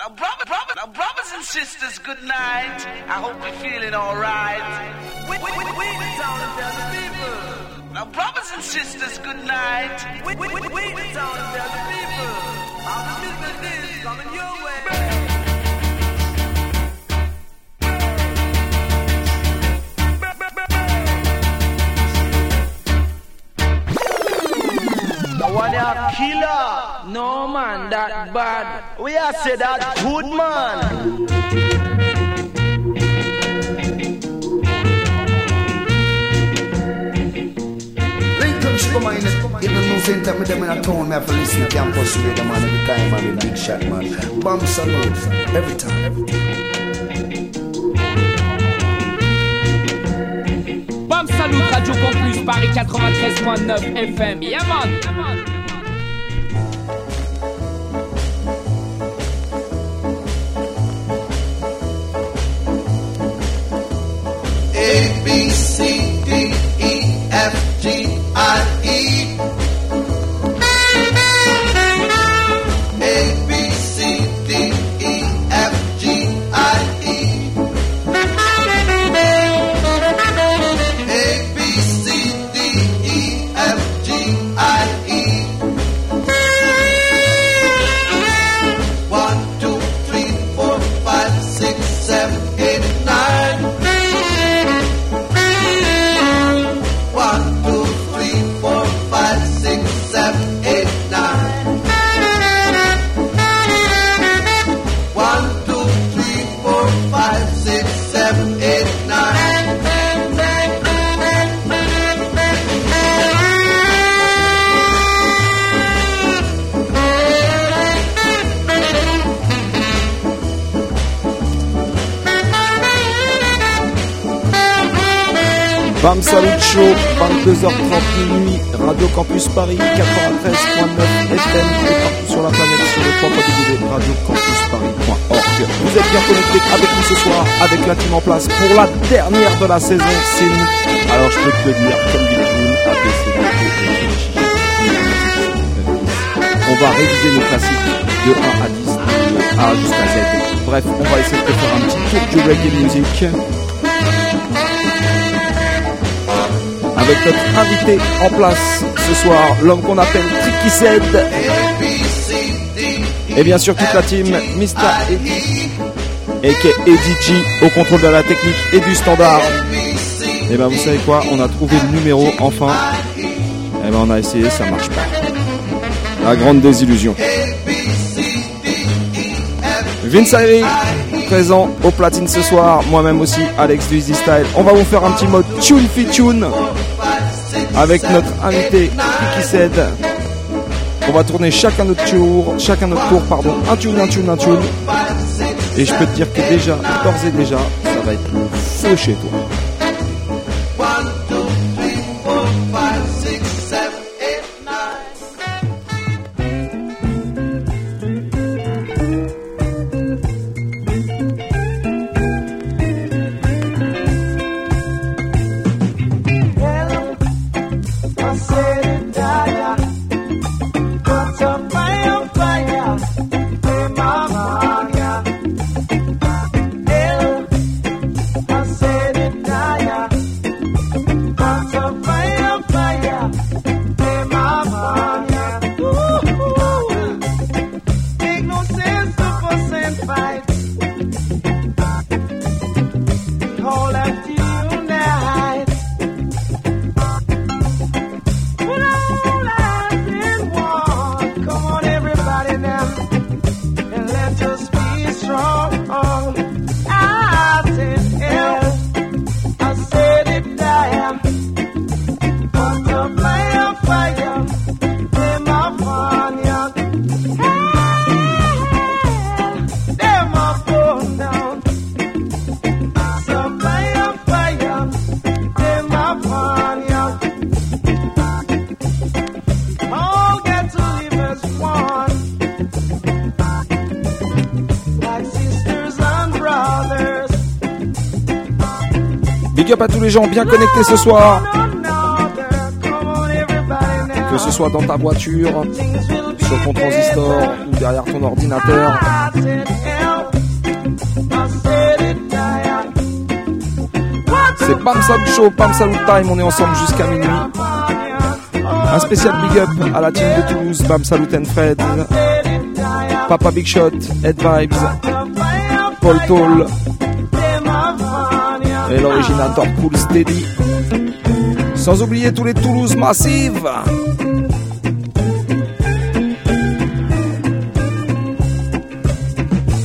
Now, brother, brother, now brothers and sisters, good night. I hope you're feeling alright. We, we, we, we the town tell the people. Now, brothers and sisters, good night. We, we, we, we the town tell the people. All coming your way. One a killer. No man, that bad. We are say that good man. come on, even no same time with them in a town, me have to listen to campus radio, man, every time, man, big shot, man. Bam Salute, every time. Every time. Salut Radio Campus Paris 93.9 FM. Yeah dernière de la saison, Sin. Alors je peux te dire, comme d'habitude, On va réviser nos classiques de 1 à 10, de A jusqu'à Z. Bref, on va essayer de faire un petit tour du reggae music. avec notre invité en place ce soir, l'homme qu'on appelle Tricky Zed. Et bien sûr toute la team, Mr. A.k.a. Eddie G, au contrôle de la technique et du standard. Et ben vous savez quoi, on a trouvé le numéro enfin. Et ben on a essayé, ça marche pas. La grande désillusion. Vince Ayri, présent au platine ce soir, moi-même aussi, Alex du Easy Style. On va vous faire un petit mode tune fi tune avec notre invité qui cède. On va tourner chacun notre tour, chacun notre tour, pardon, un tune, un tune, un tune. Et je peux te dire que déjà, d'ores et déjà, ça va être le feu chez toi. pas tous les gens bien connectés ce soir. Que ce soit dans ta voiture, sur ton transistor ou derrière ton ordinateur. C'est Pam Salut Show, Pam Salut Time, on est ensemble jusqu'à minuit. Un spécial big up à la team de Toulouse, Bam Salut and Fred, Papa Big Shot, Head Vibes, Paul Toll et l'originateur Cool Steady. Sans oublier tous les Toulouse massives.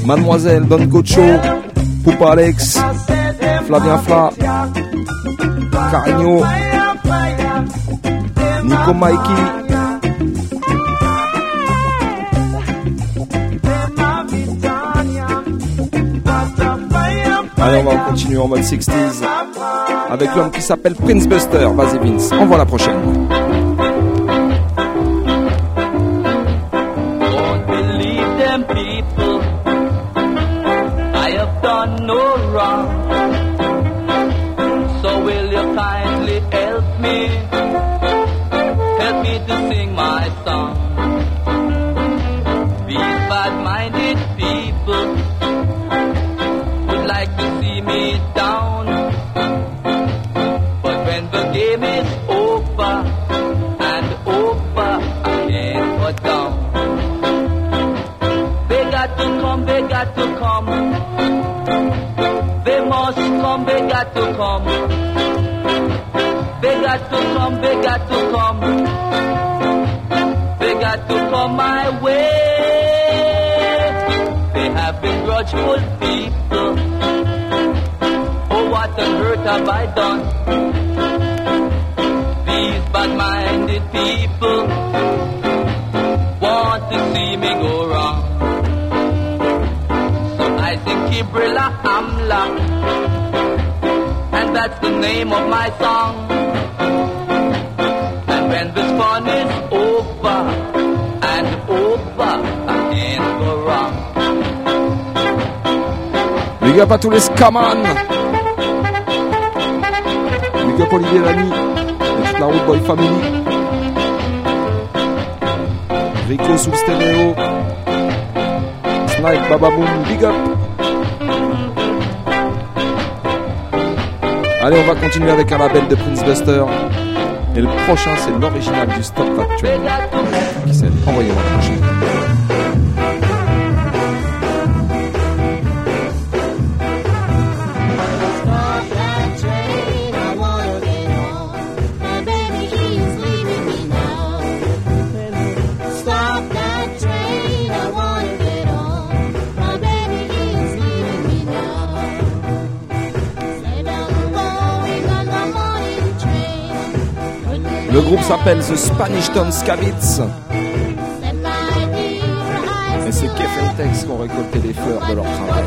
Mademoiselle Don Gocho, Poupa Alex, Flavien Fla, Carigno, Nico Mikey. Allez, on va continuer en mode 60s avec l'homme qui s'appelle Prince Buster. Vas-y Vince, on voit la prochaine. up à tous les scaman. Big up Olivier Lamy, toute la route Boy Family. Rico sous stéréo. Snipe Bababoom, big up. Allez, on va continuer avec un label de Prince Buster. Et le prochain, c'est l'original du Stop Track Train. Qui s'est envoyé moi le. Le groupe s'appelle The Spanish Town Scavits. Et c'est Kefen Tex qui ont récolté les fleurs de leur travail.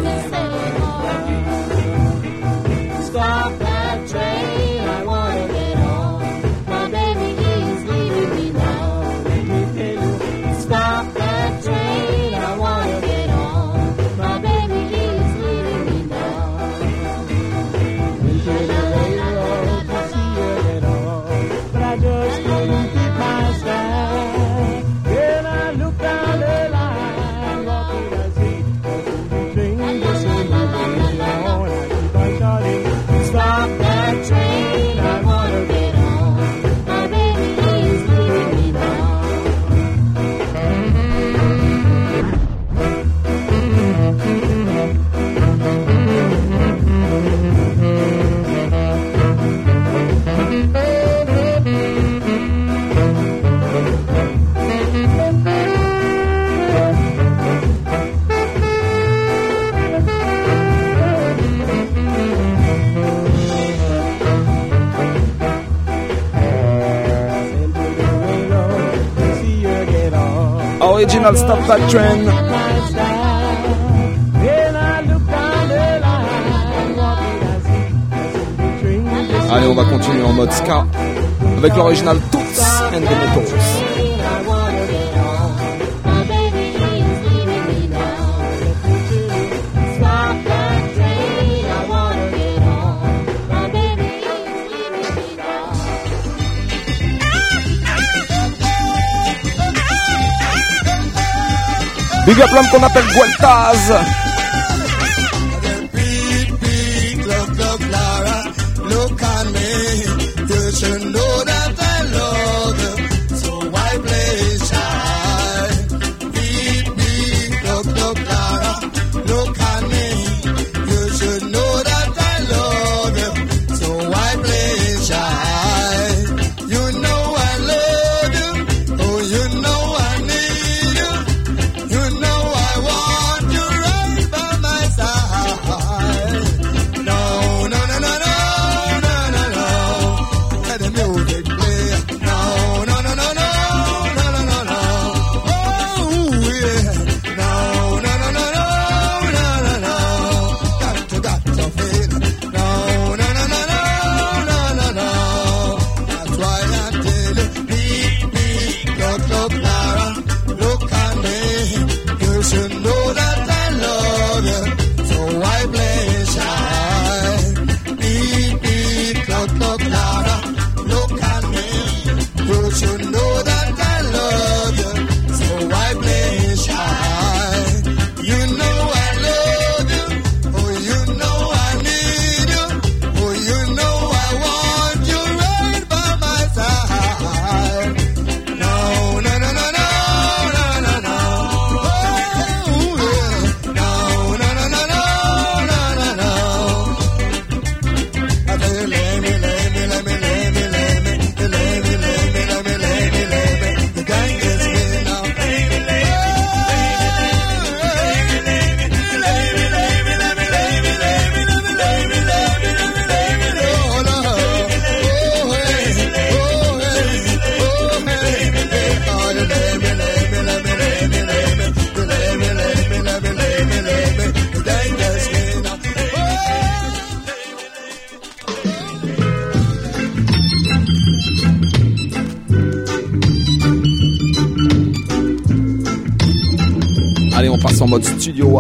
original Stop Allez, on va continuer en mode ska avec l'original Toots and the Metals. Big up l'homme qu'on appelle Gualtaz.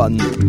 Mann.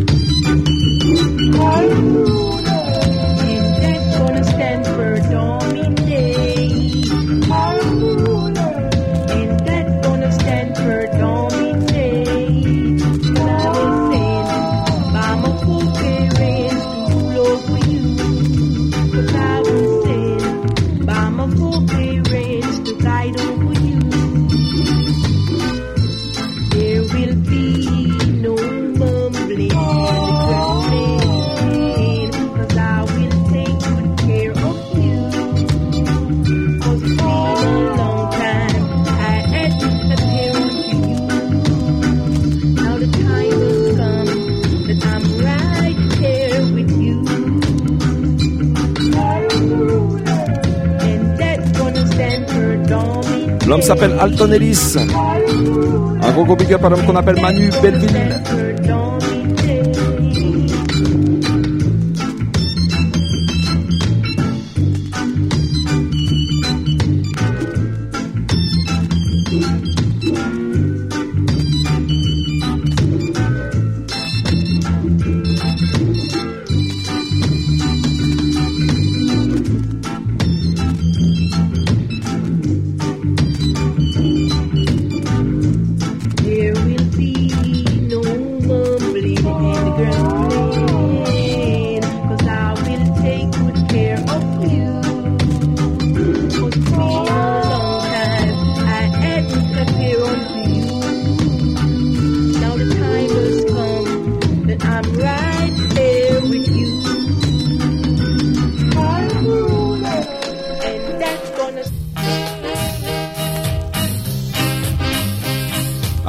Un gros gros big up l'homme qu'on appelle Manu Belleville.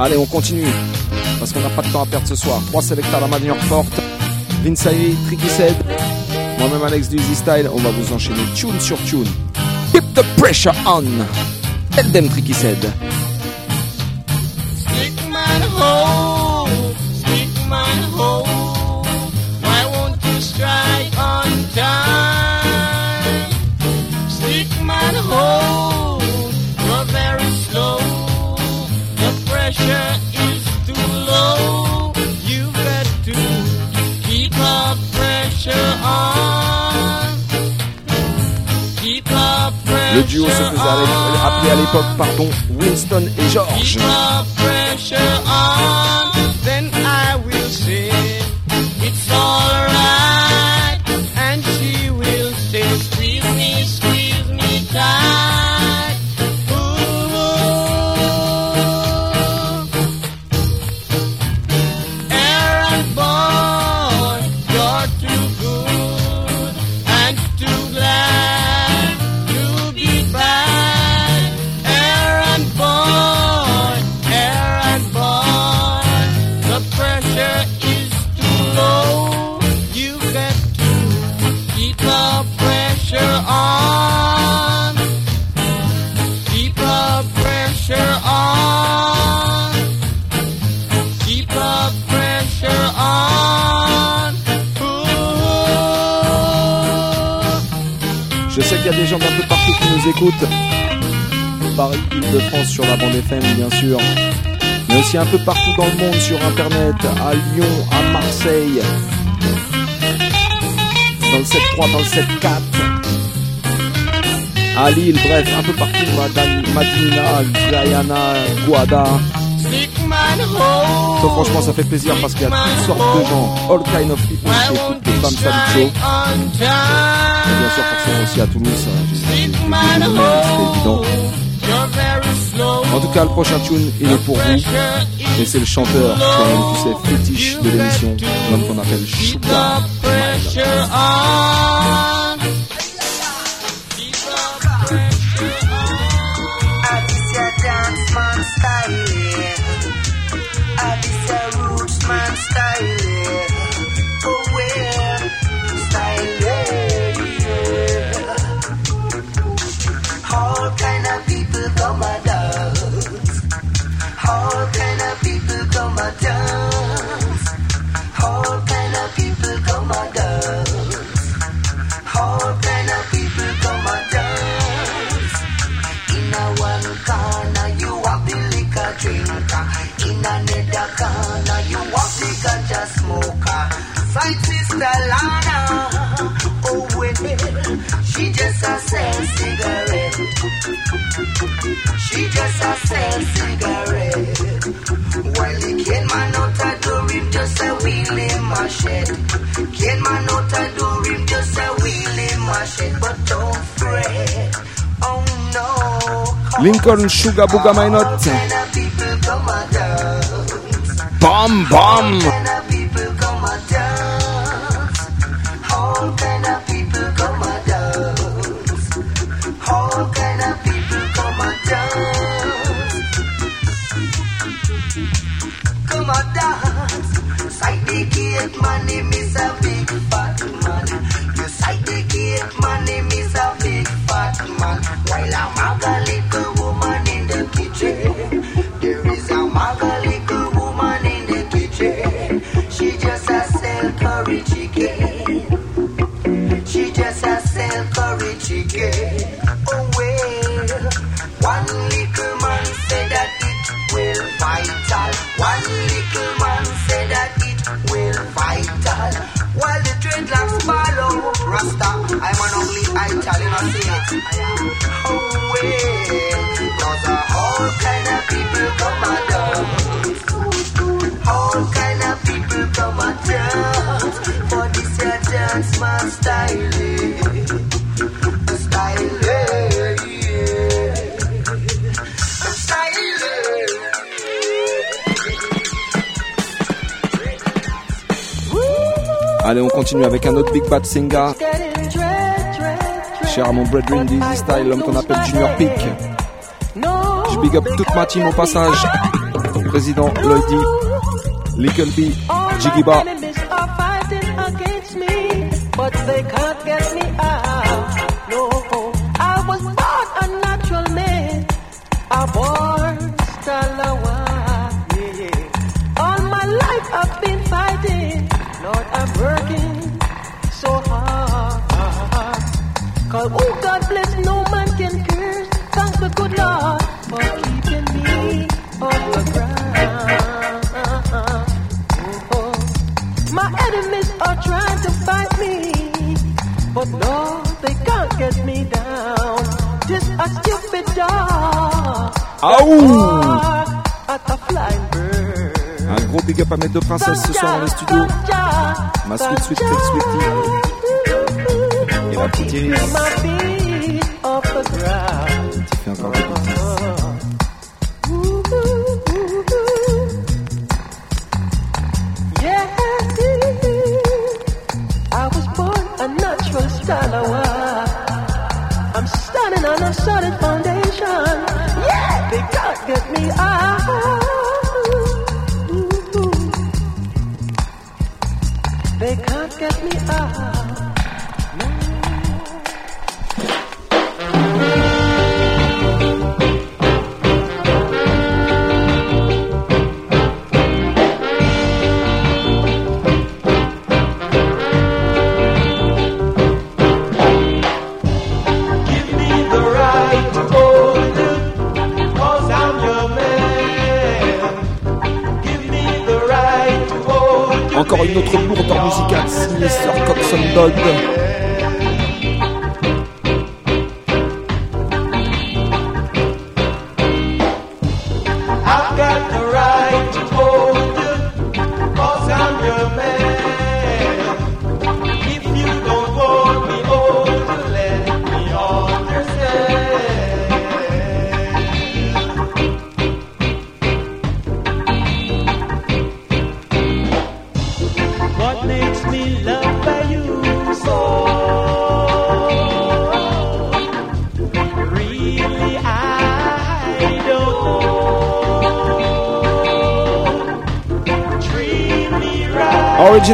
Allez, on continue. Parce qu'on n'a pas de temps à perdre ce soir. Trois sélecteurs à la manière forte. Vinsaï, Trikised, moi-même Alex du Easy Style. On va vous enchaîner tune sur tune. Keep the pressure on. Elden Trikised. 放东。À Lyon, à Marseille, dans le 7.3, dans le 7.4, à Lille, bref, un peu partout, Madina, Guyana, Guada. Ça, franchement, ça fait plaisir parce qu'il y a toutes sortes de gens, all kind of people qui écoutent les femmes Salut. Et bien sûr, forcément aussi à Toulouse, c'est évident. En tout cas, le prochain tune, il est pour vous. Et c'est le chanteur qui a un de tous ces fétiches de l'émission, l'homme qu'on appelle Chouka. Side oh well, she just a sell cigarette. She just a sell cigarette. While the cane man out a door him just a wheeling machete. Cane man out a door him just a wheeling machete. But don't fret, oh no. Lincoln Sugar Booga My Note. kind Allez, on continue avec un autre Big Bad Singa. Cher à mon brethren Style, l'homme qu'on appelle Junior Peak. Je big up toute ma team au passage. Président Lloydy, Little B, Jiggy Aouh. Un gros big up à mes deux princesses ce soir dans les studios. Ma sweet sweet sweet sweetie. Et la petite Iris.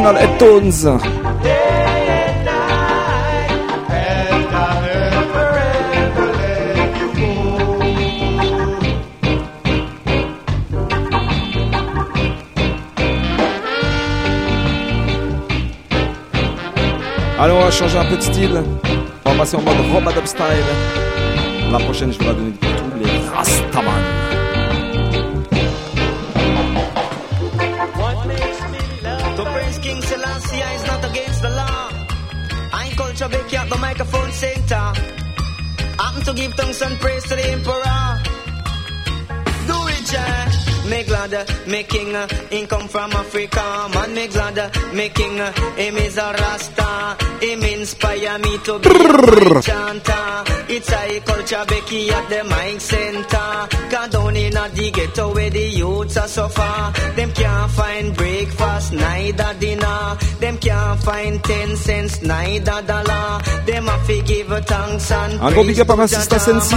Go. Allez, on va changer un peu de style. On va passer en mode Robadop style. La prochaine, je vais la donner de tous les Rastaman. To give thanks and praise to the emperor. Do it, yeah. Me glad, me king, uh, him come from Africa. Man, me glad, me king, him is a Rasta. Him inspire me to be a chanter. It's a culture Becky at the mic center. God down in a the ghetto where the youths are suffer. Them can't find breakfast, neither dinner. Them can't find ten cents, neither dollar. Them have to give thanks and Un gros big up à ma sister Sensi.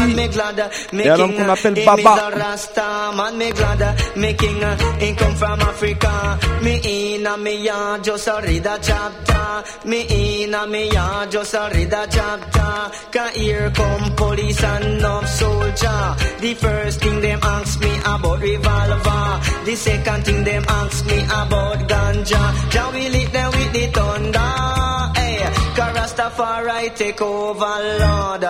Et à l'homme qu'on appelle eh, Baba. Rasta, man, me glad, me king, he come from Africa. Me in a me yard, just a read a chapter. Me in a me yard, just a read a chapter. Cause here come police and no soldier. The first thing them ask me about revolver. The second thing them ask me about ganja. Jah will it them with the thunder. Hey, cause Rastafari take over, Lord.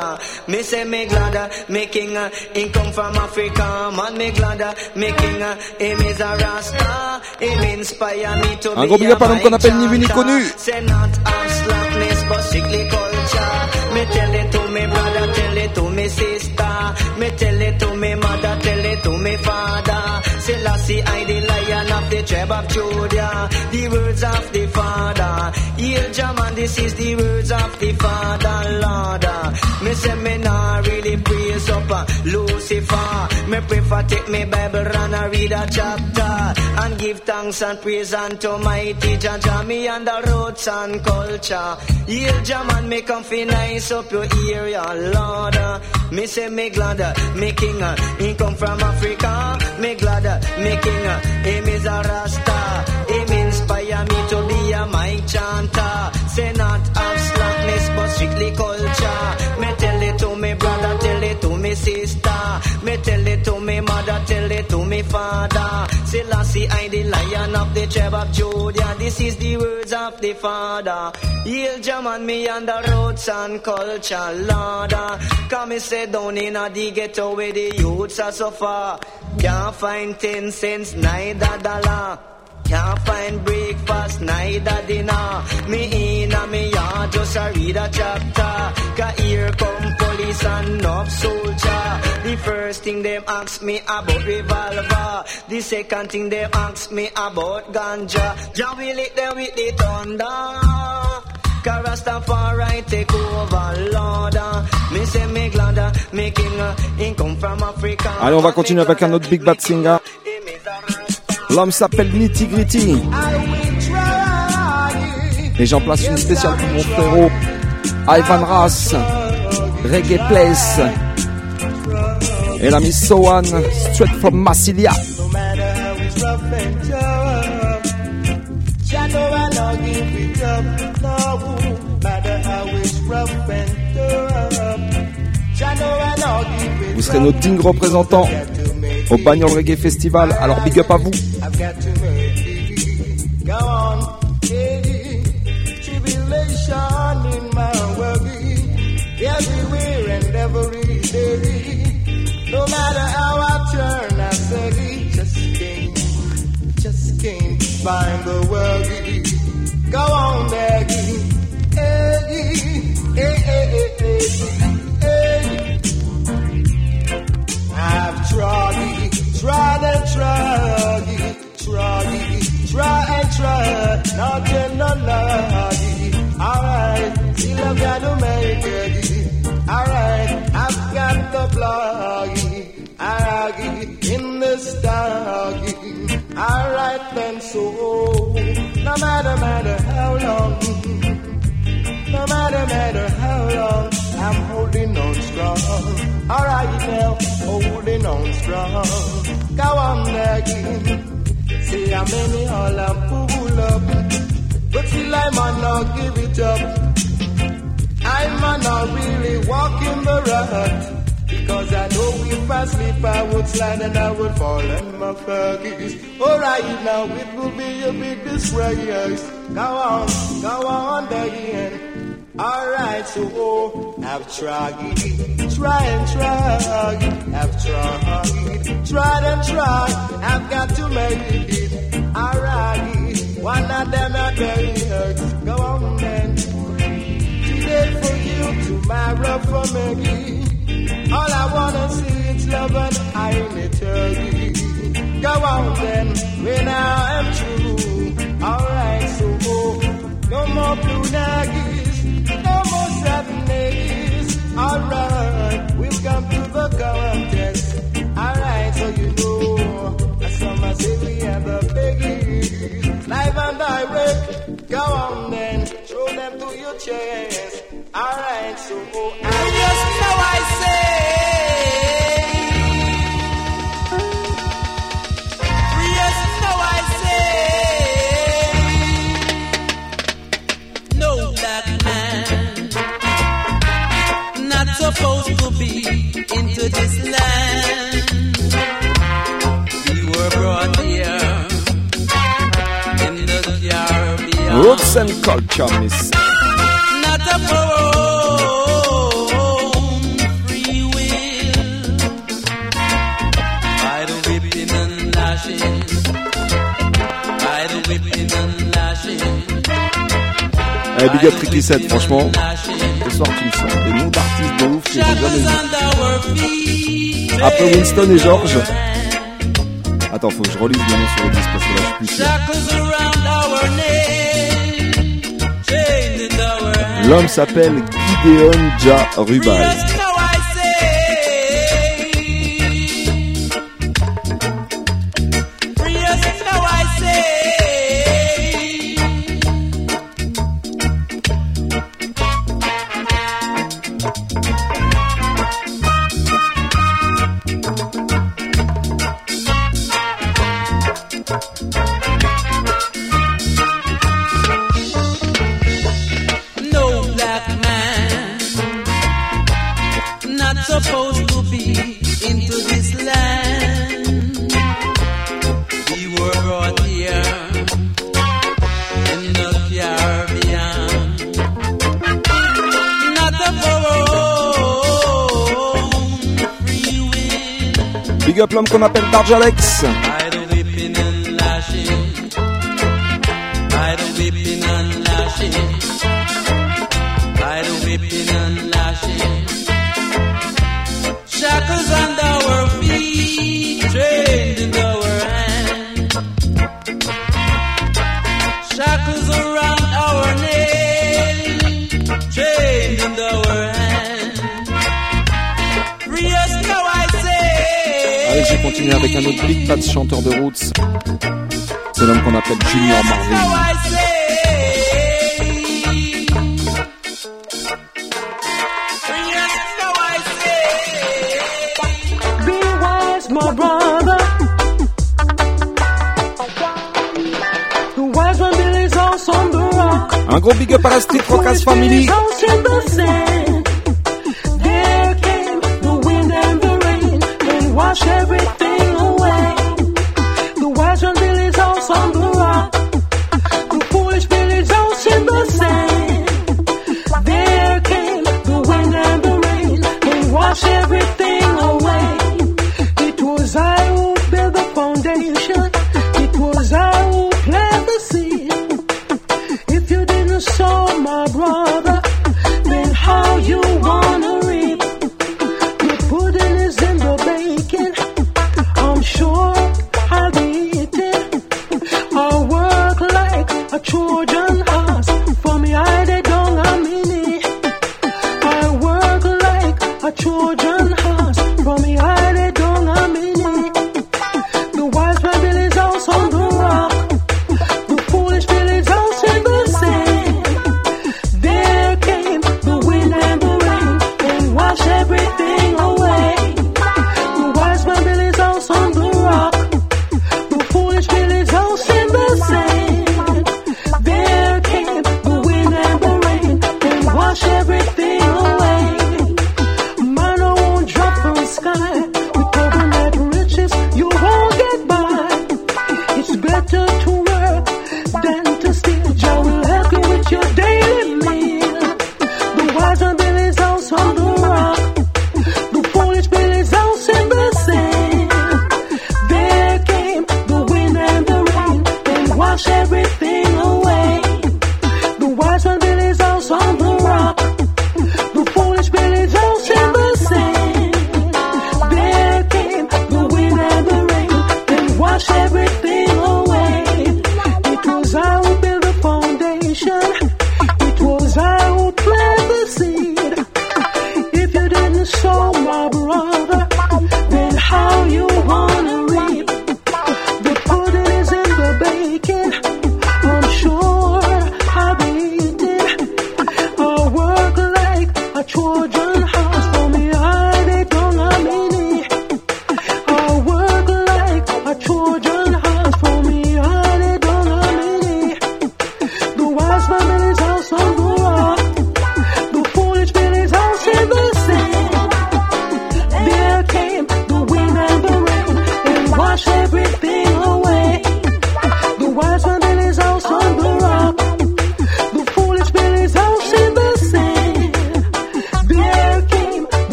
Me say me glad, me king, he come from Africa. Man, me glad, me king, him is a Rasta. Him inspire me to Un be gros big up à l'homme qu'on appelle ni vu ni connu. Say not have slackness, but strictly culture. Me tell it to me brother, tell it to me sister. Me tell it to me mother, tell it to me father. Selassie, I the Judah. The words of the father. Hail Jaman, this is the words of the father, Lord. Me say me nah really praise up uh, Lucifer. Me prefer take me Bible and I read a chapter and give thanks and praise unto mighty Jah me on the roots and culture. Hail Jaman, me come fi nice up your area, Lord. Me say me glad, me king, he come from Africa. Me glad, me king, him is a Rasta. Him inspire me to be a mic chanter. Say not have slackness, but strictly culture. Me tell it to me brother, tell it to me sister. Me tell it to me mother, tell it to me father. Selassie, I the lion of the tribe of Judah. This is the words of the father. Hail Jaman, me on the roots and culture, Lord. Come and say down in a the ghetto where the youths are so far. Can't find ten cents, neither dollar. Can't find breakfast, neither dinner. Me in a me yard, just a read a chapter. Cause here come police and no soldier. Allez, on va continuer avec un autre Big Bad Singer. L'homme s'appelle Nitty Gritty. Et j'en place une spéciale pour mon frérot Ivan Ras, Reggae Place et l'ami Sohan, straight from Massilia. Vous serez nos dignes représentants au Bagnol Reggae Festival, alors big up à vous. find the world. Go on, Maggie. Hey, hey, hey, hey, hey. I've tried, tried and tried, tried, tried and tried, nothing, no love. All right, still I've got to make it. All right, I've got the blog. I in the stocky. Alright then, so no matter matter how long, no matter matter how long, I'm holding on strong. Alright now, holding on strong. Go on, Maggie. See how many all I'm full up. But still I might not give it up. I might not really walk in the rut. Because I know if I sleep I would slide and I would fall on my fuggies. Alright now it will be a big disgrace. Go on, go on again. Alright, so oh, I've tried, try and try, I've tried, tried and tried, I've got to make it. Alright, one of them very hurts. Go on then. Today for you, tomorrow for me. All I wanna see is love and I in eternity. Go on then, when I am true. Alright, so oh, no more blue nuggies, no more seven. Alright, we've come to the contest. Alright, so you know, some I say we have a biggie. Live and direct, go on then, show them to your chest. Alright, so go I Roots and culture, miss. not our own free will. By the whipping and lashing, by the whipping and lashing. Eh, big up Ricky 7, franchement. Ce soir, tu me sens des noms d'artistes de ouf que j'ai jamais vus. Après Winston et George. Attends, faut que je relise le nom sur le disque parce que là, je suis plus sûr. L'homme s'appelle Gideon Ja Rubal. na verdade era. Avec un autre Big Bad chanteur de roots. C'est l'homme qu'on appelle Junior Marvin. Un gros big up à la Street Rockers Family. House in the sand. There came the wind and the rain and wash everything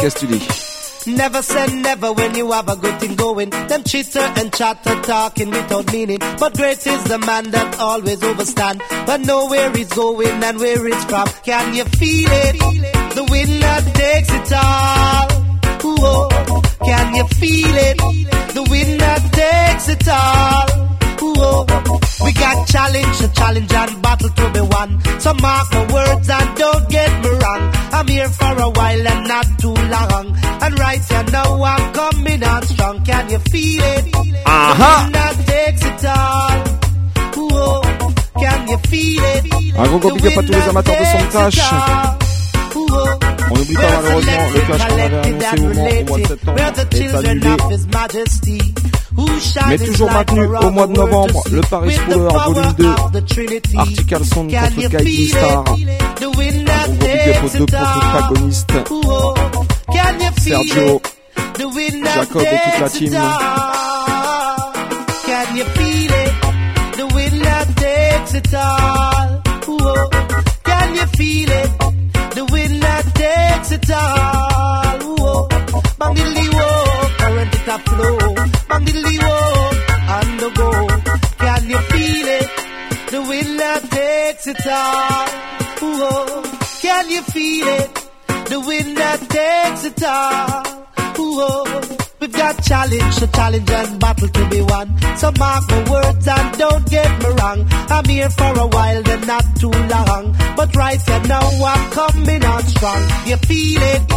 Dis Never say never when you have a good thing going. Them chitter and chatter talking without meaning. But great is the man that always overstand. But know where he's going and where it's from. Can you feel it? The wind that takes it all. Ooh, oh. Can you feel it? The wind that takes it all. We got challenge, a challenge and battle to be won. So mark my words and don't get me wrong. I'm here for a while and not too long. And right here now I'm coming on strong. Can you feel it? Aha. The wind that takes it all. Ooh. Can you feel it? Un gros gros big up à tous les amateurs de son clash. On n'oublie pas malheureusement le clash qu'on avait annoncé au mois, au mois de septembre est annulé. mais toujours maintenu au mois de novembre, le Paris Power Volume 2, Article Son contre Guy Star, un gros big up deux protagonistes, Sergio, Jacob et toute la team. Bang the current it flow Bangily wo, on the go. Can you feel it? The wind that takes it all. Ooh, can you feel it? The that takes it all. Ooh, we've got challenge, a challenge and battle to be won. So mark my words and don't get me wrong. I'm here for a while, then not too long. But right here now I'm coming on strong. You feel it?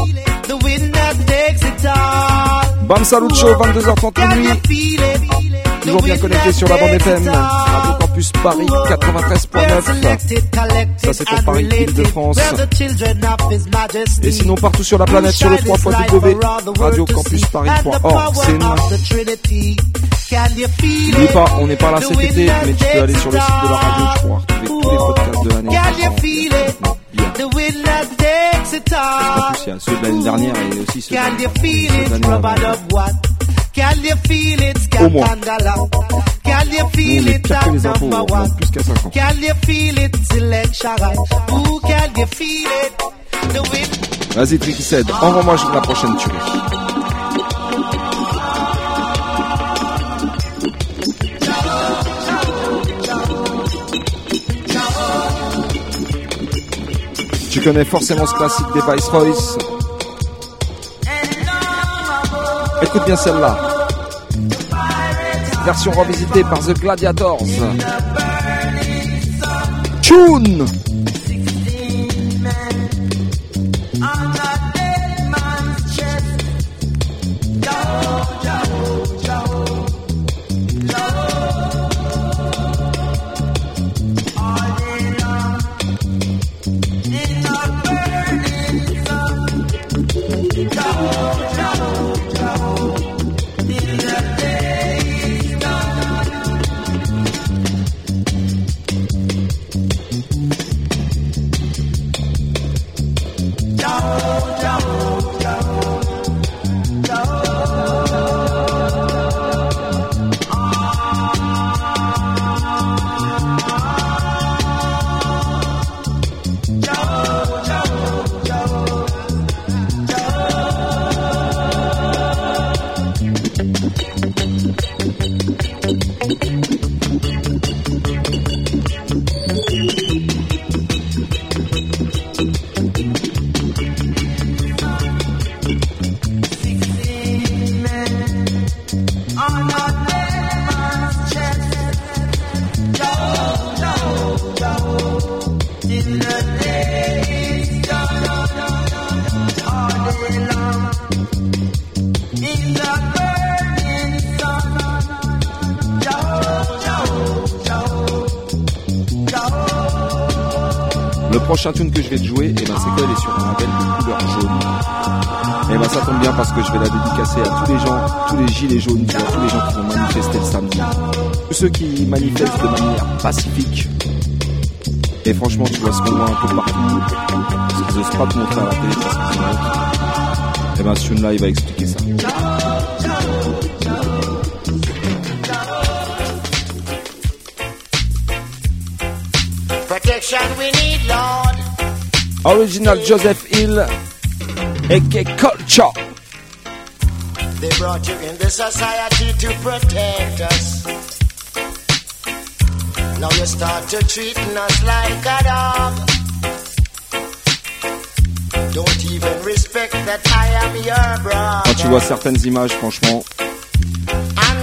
The wind that takes it all. Bam Salut Show, 22h30 minuit. you feel it? Toujours bien connecté sur la bande FM. Campus Paris 93.9. Ça c'est pour Paris, Île-de-France. Et sinon partout sur la planète sur le 3 radiocampusparis.org. C'est nous. N'oublie pas, on n'est pas là cet été, mais tu peux aller sur le site de la radio, tu pourras retrouver tous les podcasts de l'année. The takes it? En plus, il y a ceux de l'année dernière et aussi ceux de l'année Rubber au. Nous, les impôts, plus qu'à ans. Vas-y, Tricky Said, envoie-moi la prochaine tuerie. Tu connais forcément ce classique des Vice Royce. Écoute bien celle-là. Version revisitée par The Gladiators. Tune prochain tune que je vais te jouer, et ben c'est qu'elle est sur un label de couleur jaune. Et ben ça tombe bien parce que je vais la dédicacer à tous les gens, tous les gilets jaunes, vois, tous les gens qui vont manifester le samedi. Tous ceux qui manifestent de manière pacifique. Et franchement, tu vois ce qu'on voit un peu partout. Parce qu'ils osent pas te montrer à la télé. Et ben ce tune là, il va expliquer ça. Original Joseph Hill, aka Culture. They brought you in the society to protect us. Now you start to treating us like a dog. Don't even respect that I am your Quand tu vois certaines images, franchement,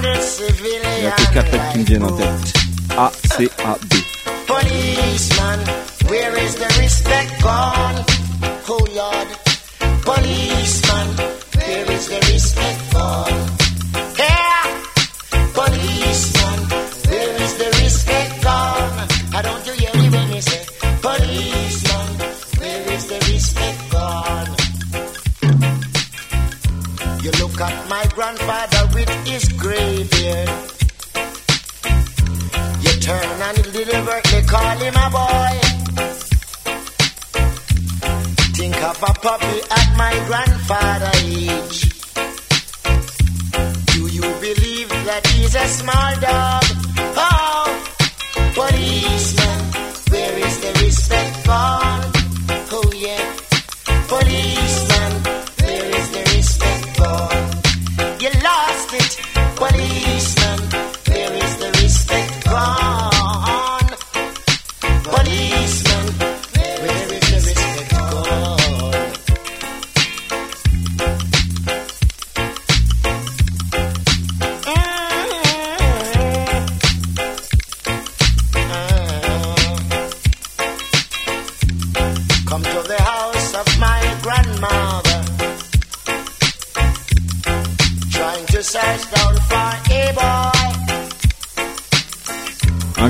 il n'y a que quatre lettres qui me viennent en tête. A, C, A, D. Policeman, where is the respect gone? Oh Lord, policeman, where is the respect gone? Yeah, policeman, where is the respect gone? I don't you hear me when me say, policeman, where is the respect gone? You look at my grandfather with his gray beard. You turn and deliberately call him a boy. Of a puppy at my grandfather age. Do you believe that he's a small dog?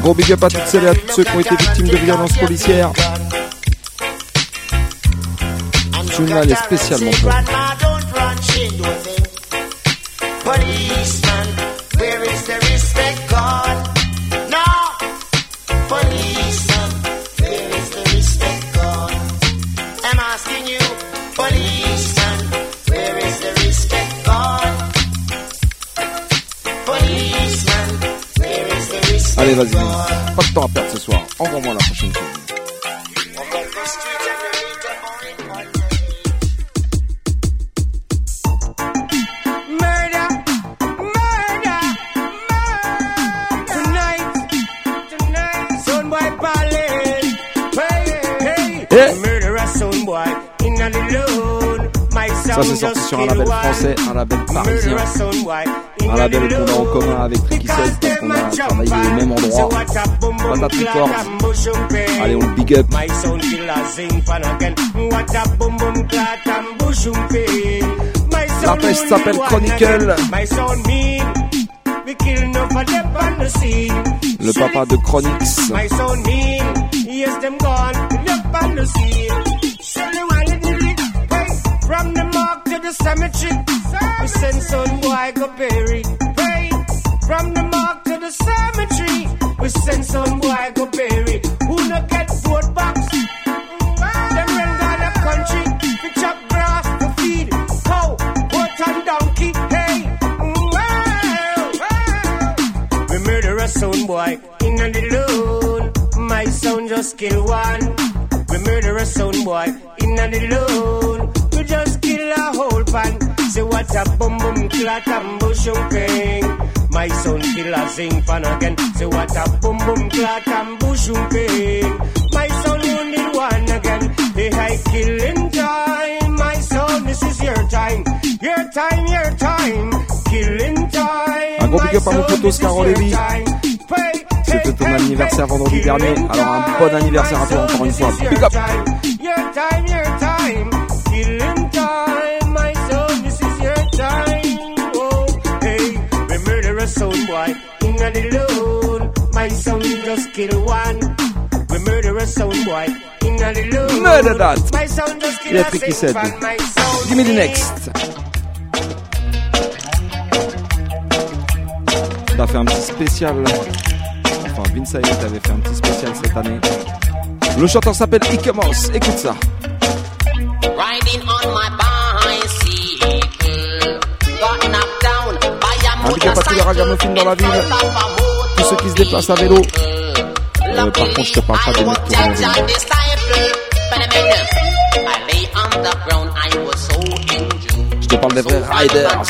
Gros big up à toutes celles et à tous ceux qui ont été victimes de violences policières. Tune là, elle est spécialement Allez, vas-y. Pas de temps à perdre ce soir. On verra la prochaine fois. Murder, murder, murder tonight, tonight. Sunboy ballin', hey hey. Murder a sunboy inna the low. Ça, c'est sorti sur un label français, un label parisien, un label qu'on a en commun avec Tricky Set, qu'on a travaillé au même endroit. Patate Records. Allez, on le big up. L'artiste s'appelle Chronicle. Le papa de Chronix. The cemetery. We send son boy go bury. Hey, from the mark to the cemetery. We send son boy go bury. Who no get vote box? Them run down the country. We chop grass to feed cow, goat and donkey. Hey, wow. We murder a son boy in the loan. My son just kill one. We murder a son boy in the loan. Kill a whole pan. Say what a bum bum clat and bushum. My son kill a sing pan again. Say what a bum bum clat and bushum. My son wounded one again. They high killing time. My son, this is your time. Your time, your time. Killing time. Un gros big up à mon poteau Levy. C'était ton anniversaire vendredi dernier, alors un bon anniversaire à toi encore une fois. Big up loan. My son just kill one. We murder a son boy in the loan. Murder that. My son just kill Il a my. Give me the next. T'as fait un petit spécial. Enfin, Vince avait fait un petit spécial cette année. Le chanteur s'appelle Ikemos. Écoute ça. Riding Un big up à tous les ragamuffins dans la ville. Tous ceux qui se déplacent à vélo. Euh, par contre, je te parle pas des mecs qui vont en vélo. motorcycle disciple. Phenomenon. I lay on the ground, I was so injured. Je te parle des vrais riders.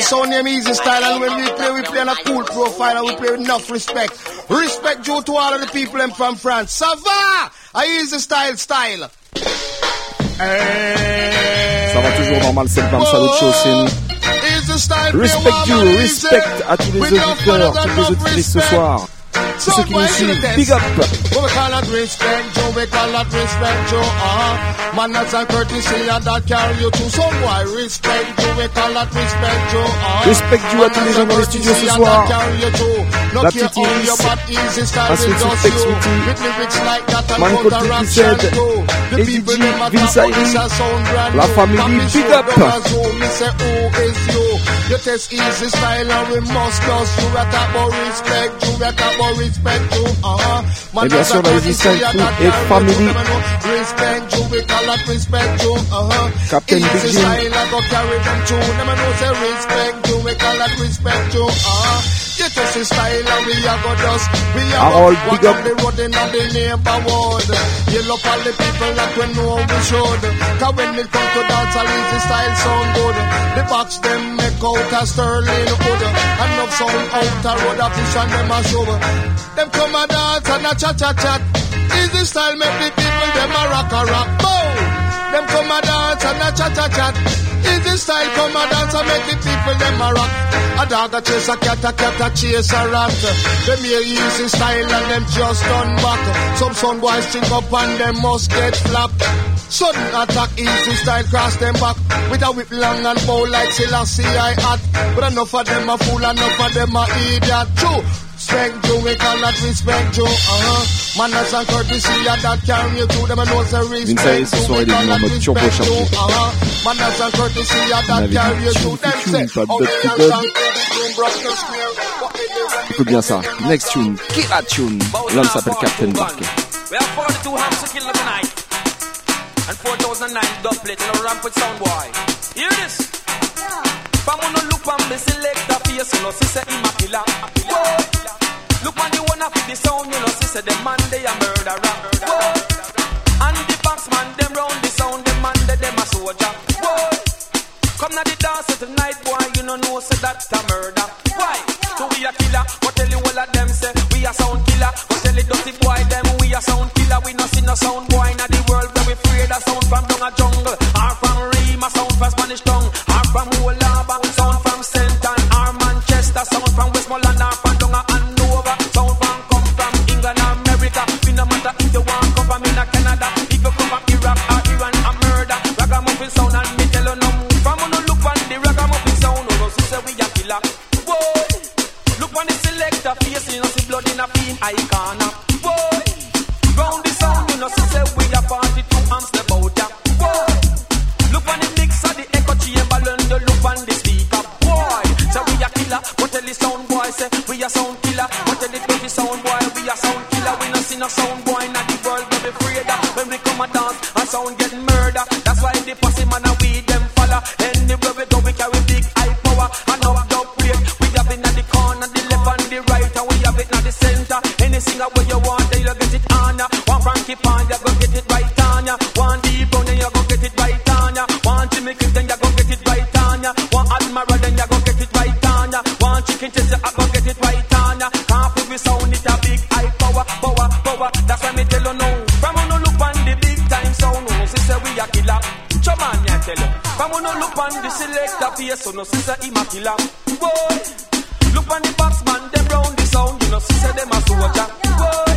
Original sound name Easy Style, and when we play, we play on a cool profile, and we play with enough respect. Respect due to all of the people them from France. Ça va? A Easy Style style. Ça va toujours normal, c'est le Bam Salut Style. Respect you, respect à tous les auditeurs, toutes les auditrices ce soir. Tous ceux qui nous suivent, big up. What we call that respect, Joe, we call that respect, Joe, uh-huh. Manners and courtesy, and that carry you to some boy. Respect, Joe, we call that respect, Joe, uh-huh. Respect you à tous les gens dans les studios ce soir. La petite Iris, ainsi que Tex Witty, Manco Tricky Said, Eddie G, Vince Ayri, la famille Big Up. You. Test easy style and we must you a respect, you a respect, you. Et bien sûr, la Easy Style Crew et Family. Respect you, we call it respect you. Uh-huh. Captain Big Jim. style, I go carry them too. Them know say respect you, we call it respect you. Uh-huh. You test the style and we a go just, we a Harold, go big up. the road in the neighborhood. You love all the people that we know we should. Cause when it come to dance, all easy style sound good. The box them make out a sterling wood. Enough sound out a road a fish and them a show. Them come a dance and a chat chat chat. Easy style make the people them a rock a rock. Boom! Them come a dance and a chat chat chat. Easy style come a dance and make the people them a rock. A dog a chase a cat, a cat a chase a rat. Them hear easy style and them just done back. Some son boys think up and them must get flapped. Sudden attack, easy style, cross them back With a whip long and bow like Selassie I hat But enough of them a fool, enough of them a idiot True, Respect you, we cannot respect you. Uh-huh. Manners and courtesy are that carry you to them and also respect you. We cannot respect you. Uh-huh. Manners and courtesy are that carry you to them. Say, oh, they are something broken square. Écoute bien ça. Next tune, Killa Tune. L'homme s'appelle Captain Barkey. We have 42 hams to kill tonight. And 4009 doublet in a rampant sound boy. Hear this. Famuno lupam be select face, you know, see say him a killer. Look the one of the sound, you know, see say the man they a murderer. Whoa. And the box man, them round the sound, the man they them a soldier. Whoa. Come na the dance tonight, boy, you know know say that a murder. Why? So we a killer, but tell you all of them say we a sound killer. But tell the dirty boy them we a sound killer. We no see no sound face, so no see say him a killer. Boy, look on the box man, them round the sound, you know see say them a soldier. Boy,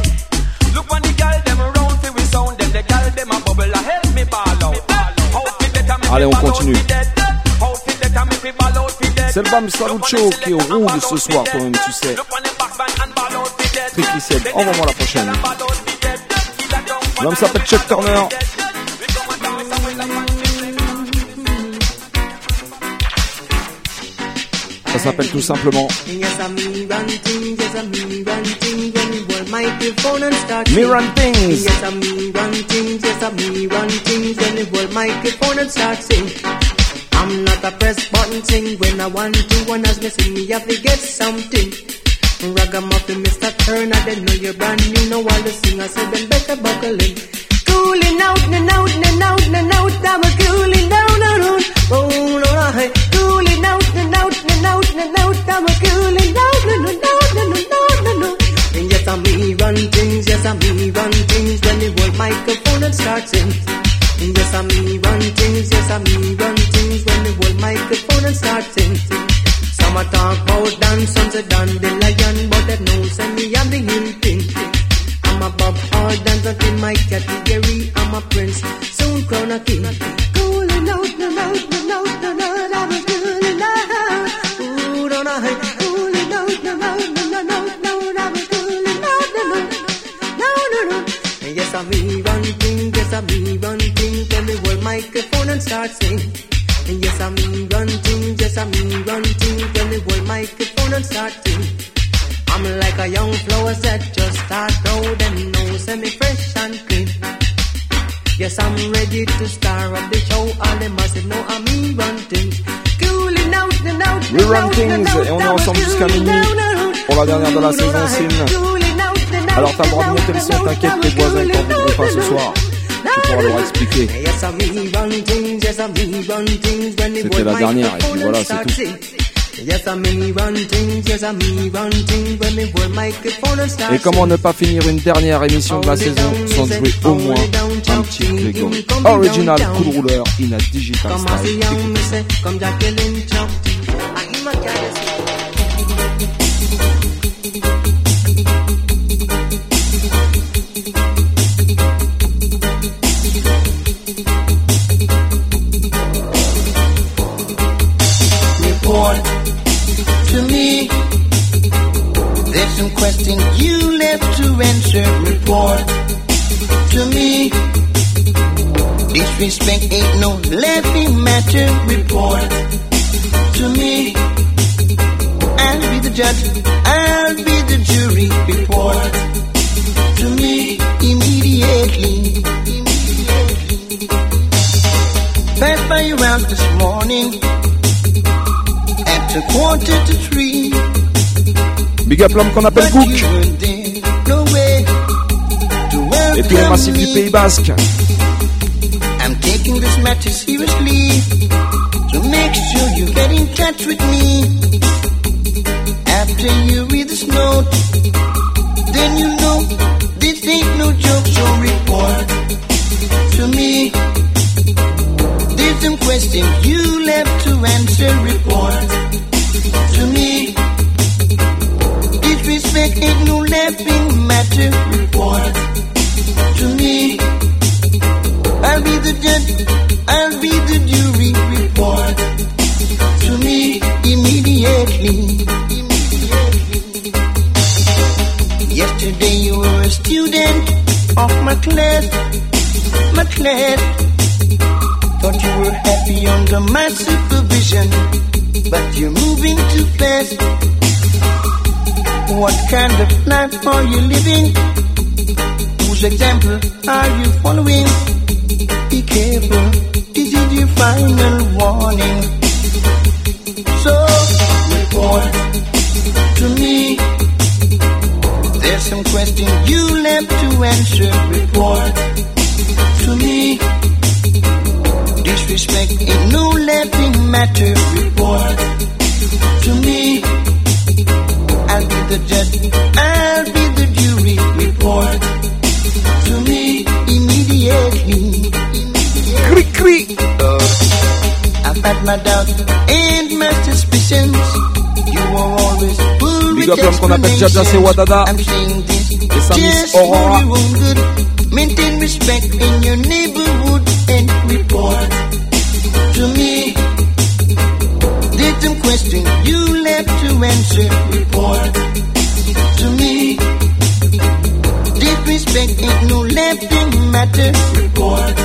look on the gal them around fi we sound, them the gal them a bubble, a help me ball out. Outfit that a me Allez, on continue. C'est le Bam Salucho qui est au rouge ce soir, toi-même, tu sais. Tricky said, envoie-moi la prochaine. L'homme s'appelle Chuck Turner. When you hold microphone and start sing. I'm not a press button thing when I want to, one as me sing, me have to get something. Ragamuffin, Mr. Turner, they know you're brand new, know all the singers, so them better buckle in cooling out, and out, and out, and out. I'm a cooling down the road. Oh, no, no, hey. Cooling out, and out, and out, and out. I'm a cooling down the road, down the road, down yes, I'm me run things. Yes, I'm me run things. when the whole microphone and start singing. Yes, I'm me run things. Yes, I'm me run things. When the whole microphone and start singing. Some are talk about dance, some say dandelion, but that no, send me on the hill thing. I'm above all dance in my category. I'm a prince, soon crown a king. Cooling out, no, no, no, no, no, no, I'm a cooling out. Ooh, no, hey, cooling out, no, no, no, no, no, no, a no, no, no, no, no. And yes, I'm me run thing, yes, I'm me run thing. When me hold microphone and start sing. And yes, I'm me run thing, yes, I'm me run thing. start to. I'm like a young flower that just start out and know semi fresh and clean. Yes, I'm ready to star of the show. All them must know I'm me run things. Cooling out and out. We Run Things et on est ensemble jusqu'à minuit pour la dernière de la saison Sim. Alors t'as le droit de monter le son, t'inquiète, tes voisins t'en pas ce soir. Tu pourras leur expliquer. C'était la dernière, et puis voilà, c'est tout. Et comment ne pas finir une dernière émission de la saison sans jouer au moins un petit Original Cool Rouleur in a Digital Style. There's some questions you left to answer. Report to me. Disrespect ain't no laughing matter. Report to me. I'll be the judge. I'll be the jury. Report to me immediately. Passed by your house this morning at a quarter to three. Big up l'homme qu'on appelle et tout le massif du Pays Basque. I'm taking this matter seriously. So make sure you get in touch with me. After you read this note, then you know this ain't no joke. So report to me. There's some questions you left to answer. Report Matter. Report to me. I'll be the judge. I'll be the jury. Report to me immediately. Yesterday you were a student of my class. My class. Thought you were happy under my supervision, but you're moving too fast. What kind of life are you living? Whose example are you following? Be careful, this is your final warning. So, report to me. There's some questions you left to answer. Report to me. Disrespect ain't no laughing matter. Report to me. I'll be the judge. I'll be the jury. Report to me immediately. Cri cri. Uh, I've had my doubts and my suspicions. You are always full Big up l'homme qu'on appelle Jaja c'est Wadada. I'm saying this Et sa Miss Aurora. Maintain respect in your neighborhood and report Questions you left to answer. Report to me. Disrespect ain't no laughing matter. Report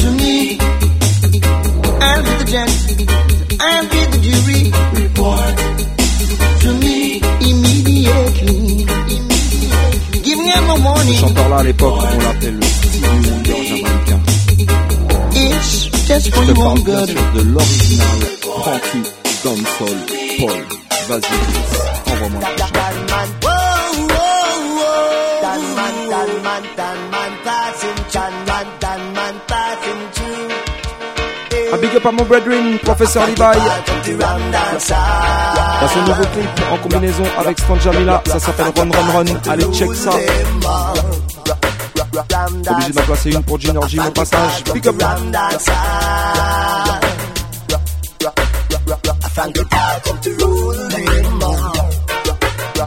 to me. I'll be the judge. I'll be the jury. Report to me immediately. Giving him a Ce warning. chanteur-là à l'époque, on l'appelait le jamaïcain. It's just for own bien good. de l'original Frankie Dancehall Paul. Vas-y, envoie-moi. Un big up à mon brethren, professeur Levi. Dans son nouveau clip en combinaison avec Stan Jamila, ça s'appelle Run Run Run. Allez, check ça. Obligé d'en placer une pour Junior Jim au passage. Big up. Frankie Park come to rule them all.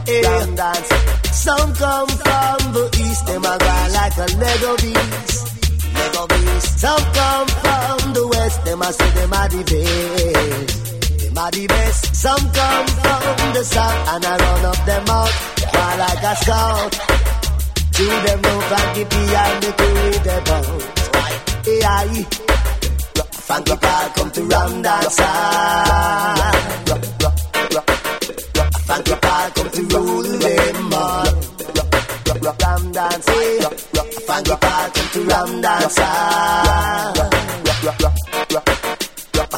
Yeah. dance. Some come from the east, them a go like a Lego beast. Lego beast. Some come from the west, them a say them a the best. Them a the best. Some come from the south and I run up them out, fly like a scout. To them no Frankie behind the crew with the bounce. Funky rock come to round our side. funky rock come to rule them all. Ram dance, Funky rock come to ram dance.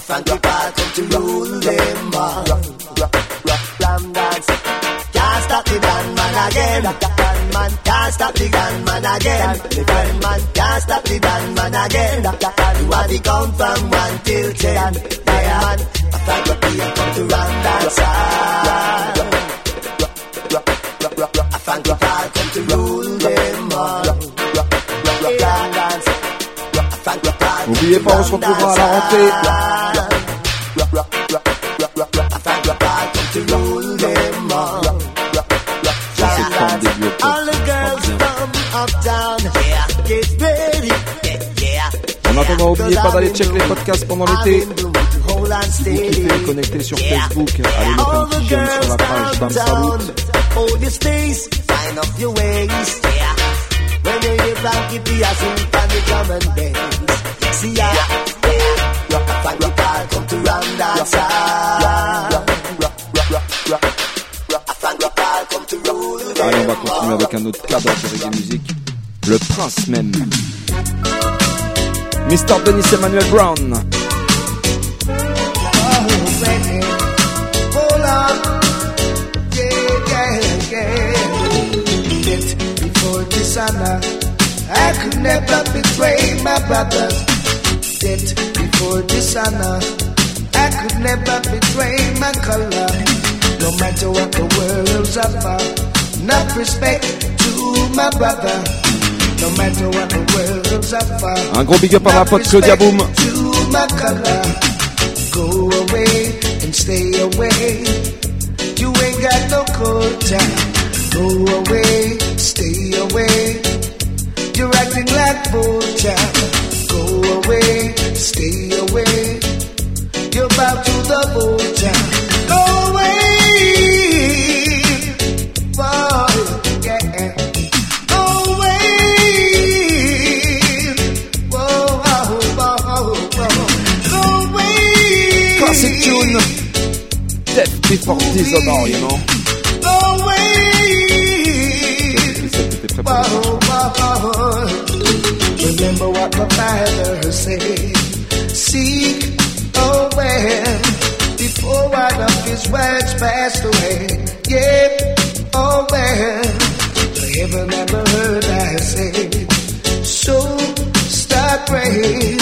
Funk funky all come to rule them all. Gunman. Gunman can't stop the gunman again. The gunman can't stop the gunman again. You are the count from one till ten. Yeah, man. I find what we come to ram dance. I find what I come to rule them all. N'oubliez pas, on se retrouvera à la rentrée. N'oubliez pas d'aller check les podcasts pendant l'été. On Si vous kiffez, connectez sur Facebook. Allez mettre un petit j'aime sur la page Bam Salut. Allez, on va continuer avec un autre cadre de reggae musique. Le prince même. Mr. Dennis Emmanuel Brown. I could never betray my brother. Yet before dishonor, I could never betray my color. No matter what the world's offer, enough respect to my brother. No matter what the offer. Un gros big up à ma pote Claudia Boom. Go away and stay away. You ain't got no culture. Go away, stay away. You're acting like vulture. Go away, stay away. You're about to the vulture. Go before dishonor, you know. Go away. C'était très bon. Whoa, whoa. Remember what the Father said. Seek away before one of his words passed away. Yeah, oh well. The heaven never heard I say. So start praying.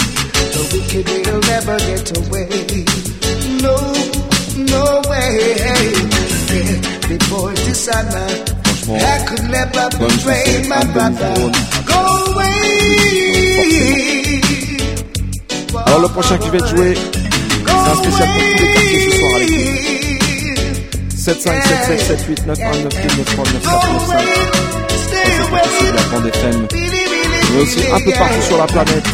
The wicked will never get away. No, Alors le prochain qui va être joué, c'est un spécial pour tous les quartiers ce soir avec nous. 7 5 7 7 7 8 9 1 9 2 9 3 9 4 9 5. Ça c'est la bande FM. Mais aussi un peu partout sur la planète.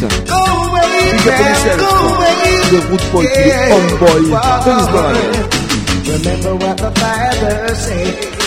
Le Root Boy, le Homeboy, the.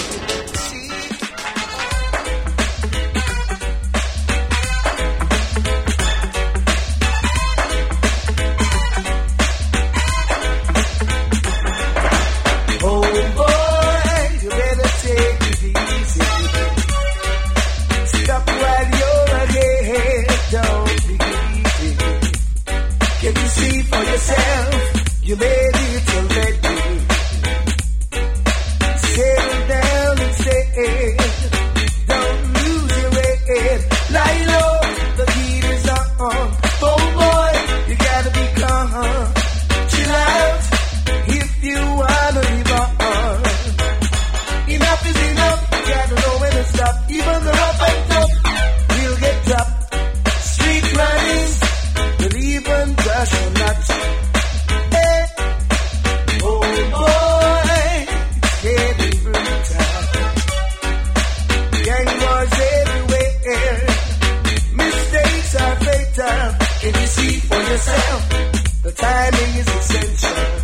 see for yourself. The timing is essential.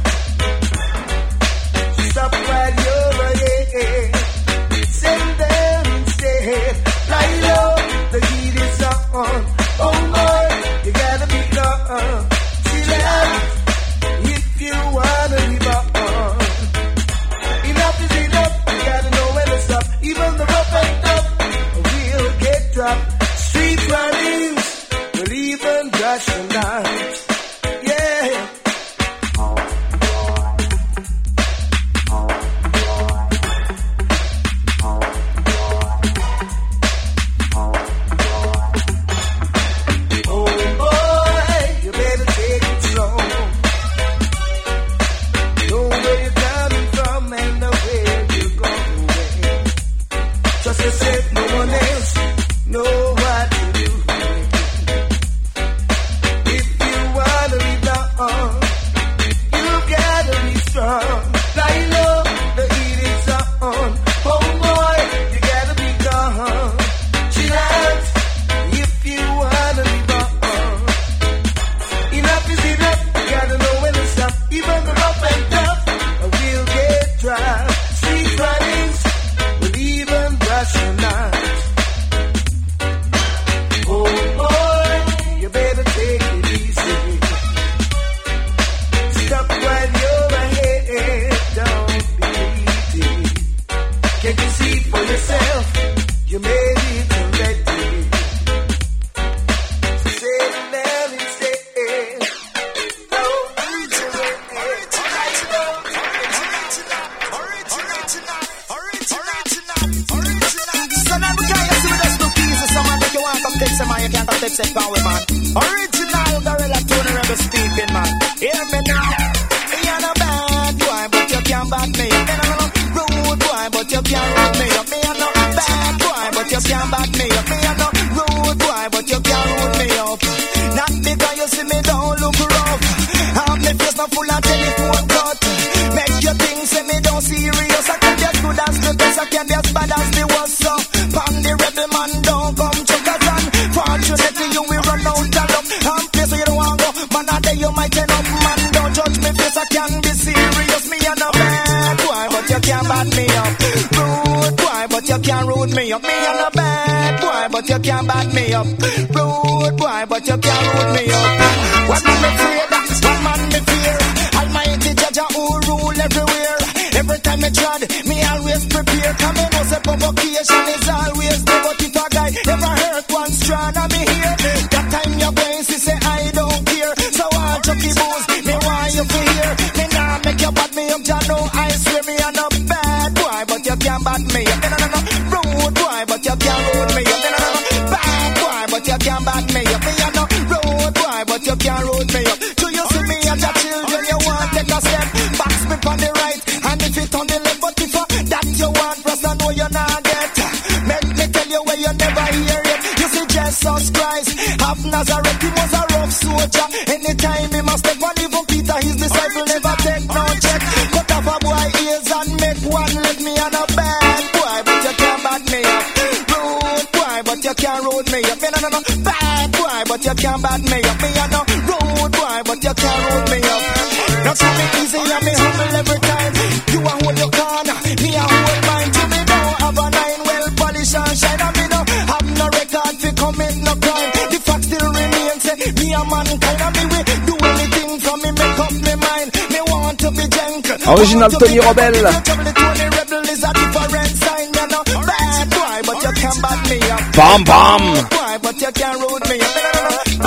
Me. You can't bad me up. Me a no rude boy, but you can't rude me up. Now tell me easy and me humble every time. You a hold your corner, me a hold mine. To me don't have a nine, well polish and shine. And me no have no record for commit no crime. The fact still remains, say me a mankind. And me we do anything for me make up me mind. Me want to be gentle. Original Tony Rebel. Trouble Tony Rebel is a different sign, you know. Bad boy, but you can't bad me. Bam bam. Boy, but you can't rude me up.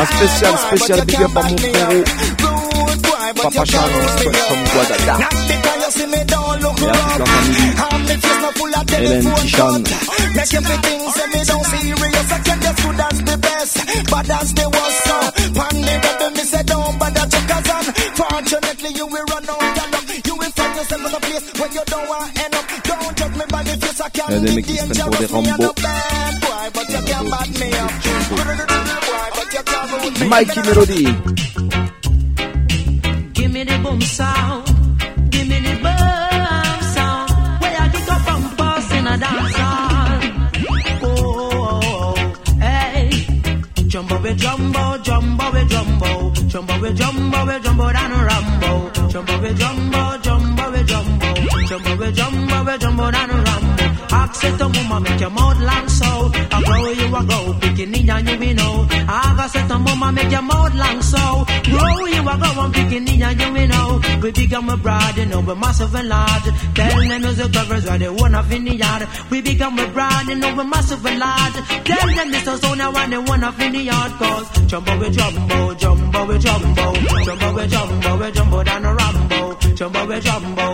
Un spécial, spécial big up à mon frérot. Papa Charles, from Guadalajara. Not because you see me don't look Et avec leur famille. I'm the face not full of Hélène Tichan. Make everything say me don't serious. I can just good as the best, bad as the worst. So, pan me me say don't bother checkers on. Fortunately, you will run out of luck. You will find yourself in a place where you don't want to end up. Don't judge me by the face. I Il y a can des be mecs qui se prennent pour des dangerous. Me a bad boy, Mikey Melody. Give me the boom sound. Give me the boom sound. Where I kick up and pass in a dance. Oh, hey. Jumbo we jumbo, jumbo we jumbo. Jumbo we rambo. Jumbo we jumbo, jumbo we jumbo. Jumbo we jumbo, we jumbo down rambo. Make your mouth long so. I grow you a go, picking in and you we know. Set to mama, make your mouth long so. Grow you a go, I'm picking in and you we know. We become a bride, you know, we're massive and large. Tell them music covers where they wanna in the yard. We become a bride, you know, we're massive and large. Tell them is so now when they wanna in the yard. Cause jumbo we jumbo, jumbo we jumbo. Jumbo we jumbo, we jumbo down a rambo. Jumbo we jumbo, we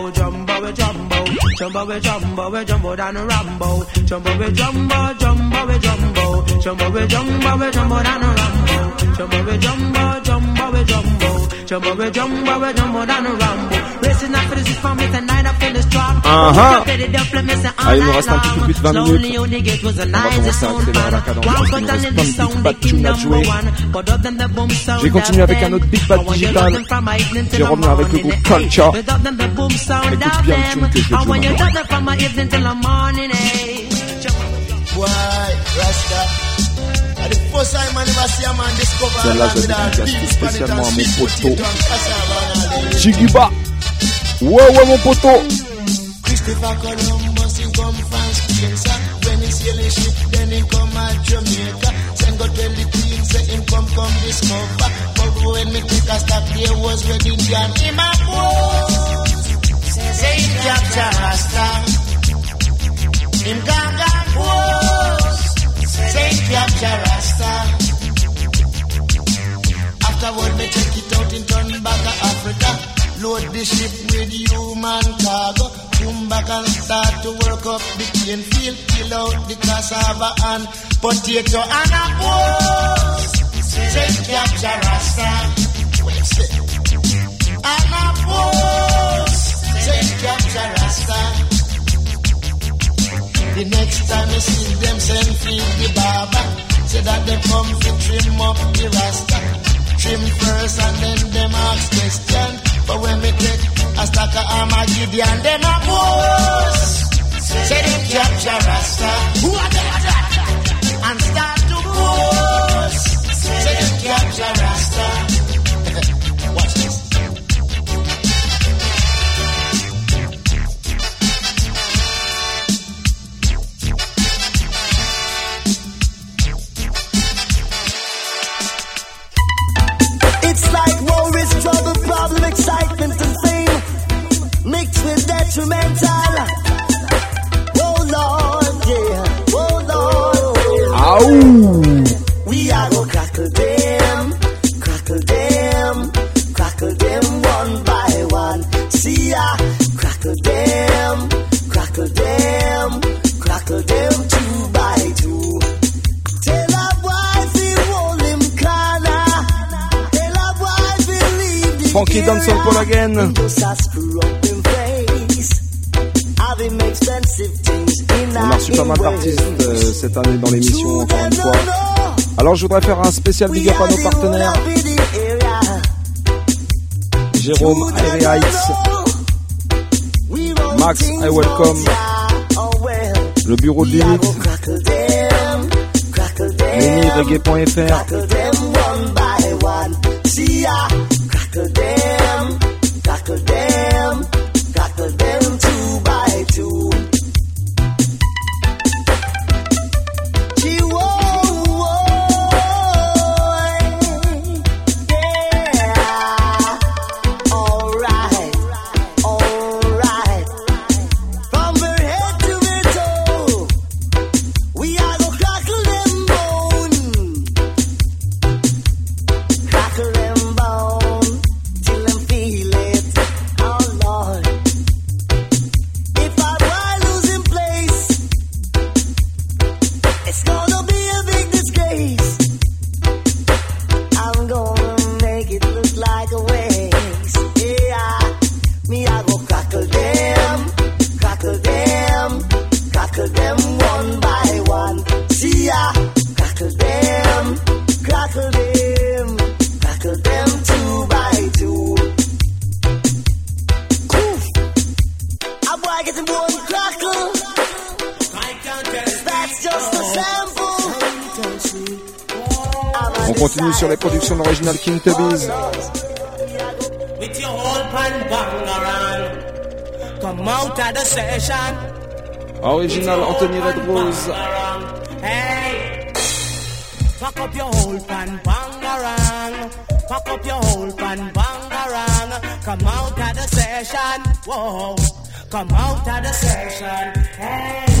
jumbo. We jumbo, we jumbo down a rambo. Jumbo we jumbo, jumbo we jumbo. Jumbo we jumbo, we jumbo down a rambo. Jumbo we jumbo, jumbo we jumbo. Jumbo we jumbo, we jumbo down a rambo. Racing after the system, it's a night up in. Ah, ah. Ah, il nous reste un petit peu plus de 20 minutes. On va commencer à accélérer la cadence qu'il nous reste plein de big bad tunes à jouer. Je vais continuer avec un autre big bad digital. Je vais revenir avec le groupe Culture. Écoute bien le tune que je vais jouer maintenant. Boy, Rasta? And the first time I never see a man discover Celle-là, je la dédicace tout spécialement à mon poteau. Chigiba. Ouais, ouais, mon poteau. Christopher Columbus, he come from Spain, sir. When he sail a ship, then he come at Jamaica. Send God tell the queen, say him come, come discover. But when me take a stop, there was. Him a pose, say him capture Rasta. Him gaga pose, say capture Rasta. Afterward, me take it out in turn back to Africa. Load the ship with human cargo. come back and start to work up the cane field, kill out the cassava and potato and a. Say capture Rasta. And a. Say capture Rasta. The next time you see them send feed the barber, say that they come to trim up the rasta. Trim first and then them ask question. But when me take a stack of Armageddon, them a boast. Say them capture rasta. Who are they? And start to boast. Say them capture rasta. Problem, excitement, and fame mixed with detrimental. Oh Lord, yeah, oh Lord. Him expensive things in On a reçu pas mal d'artistes euh, cette année dans l'émission, encore une fois. Alors je voudrais faire un spécial big up à nos partenaires. Jérôme, Airy Heights, Max, I Welcome, le bureau de Lenny, reggae.fr, les productions King Tubbies. With your whole pan bangarang. Come out of the session. Original Anthony Red Rose. Hey. Pack up your whole pan bangarang. Pack up your whole pan bangarang. Come out of the session. Whoa. Come out of the session. Hey.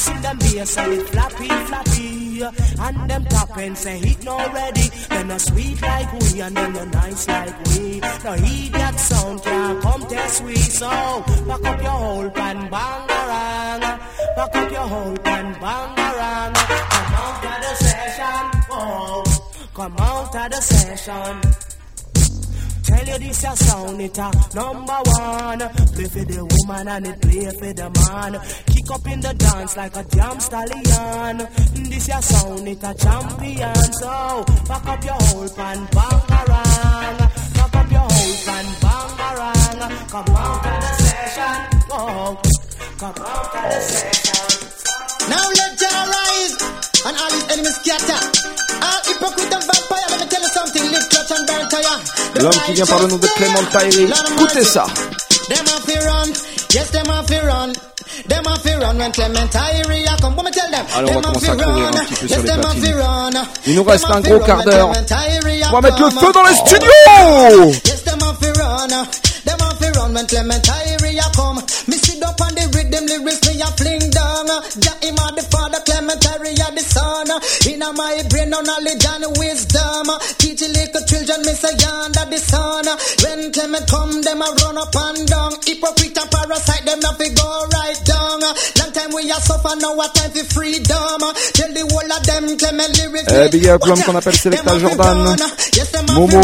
Listen them bass and it flappy flappy, and them top and say it no ready. Them a sweet like we and them no nice like we. No heed that sound can't come test we. So pack up your whole pan bangarang, pack up your whole pan bangarang. Come out of the session, whoa. Come out of the session. Tell you this a sound it a number one. Play for the woman and it play for the man. Kick up in the dance like a jam stallion. This a sound it a champion. So pack up your whole pan bangarang. Pack up your whole pan bangarang. Come out of the session. Oh, come out of the session. Now let Jah rise and all his enemies scatter. All hypocrite and vampire, let me tell you something. Live clutch and burn tire. The L'homme qui vient par le nom de Clément Irie. Écoutez ça. Them have run, yes, them have run. Them have to run when Clement Iria come. What me tell them? Allez, on va commencer à courir un petit peu sur les platines. Il nous reste un gros quart d'heure. On va mettre le feu dans les studios Yes, them a fi run. Them a fi run when Clement Irie come. Me sit up on the rhythm lyrics me a fling down. Him a the father, Clement Irie the son. Inna my brain no knowledge and wisdom. Teach little children me say yonder the sun. When Clement come, them a run up and down. Hypocrite and parasite, them go right down. Long time we a suffer, now a time for freedom. Tell the whole of them Clement lyrics. Eh, big up l'homme qu'on appelle Selecta Jordan, Momo,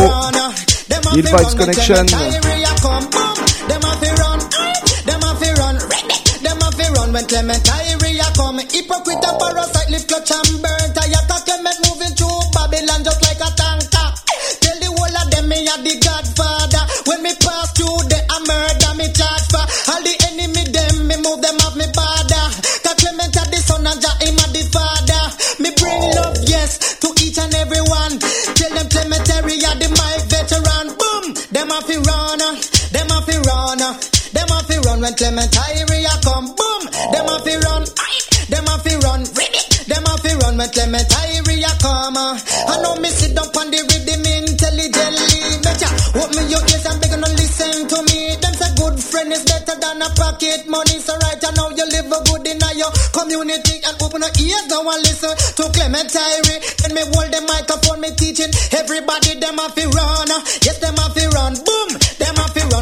Lil Vibes Connection. Them a fi run, mm. them a fi run, them a fi run when Clement Irie come. Hypocrite and oh. parasite live clutch and burn. Tayaka Clement moving through Babylon just like a tanker. Tell the whole of them me a the run, them a fi run when Clement Irie come. Boom, them a fi run, them a fi run, them a fi run when Clement Irie come. I know me sit down on the rhythm intelligently. Better open me your ears and begin to listen to me. Them say good friend is better than a pocket money. So right I know you live a good in your community and open your ears now and listen to Clement Irie. Then me hold the microphone, me teaching everybody them a fi run. Yes, them a fi run. Boom, them a fi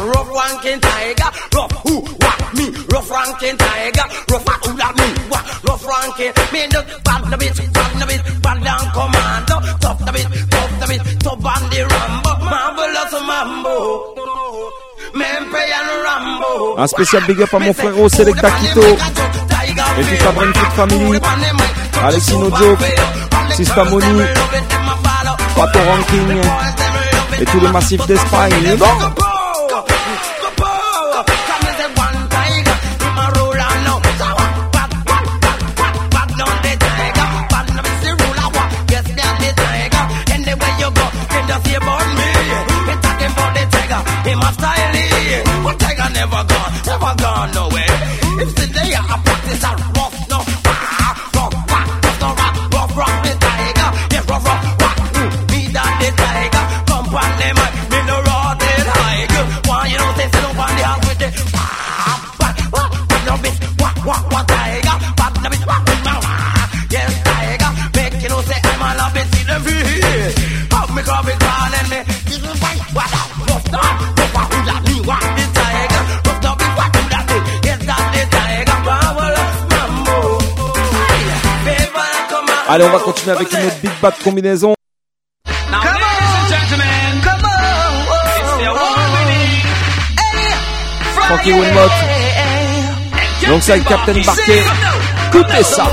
ranking tiger, rough, who, what, me, rough ranking tiger, rough, what, who, that me, what, rough ranking, me, the bad the bit, bad the bit, bad down commando, tough the bit, tough the bit, tough on the rambo, marvelous mambo. Un spécial big up à mon Selecta Quito et toute la Brain Food Family. Alexis No Joke, Sista Moni, Pato Ranking. Et tous les massifs d'Espagne. Bon. Never gone, never gone nowhere. If Allez, on va continuer avec une autre Big Bad combinaison. Frankie Winmott. Donc c'est Captain Barquet. Coupez ça.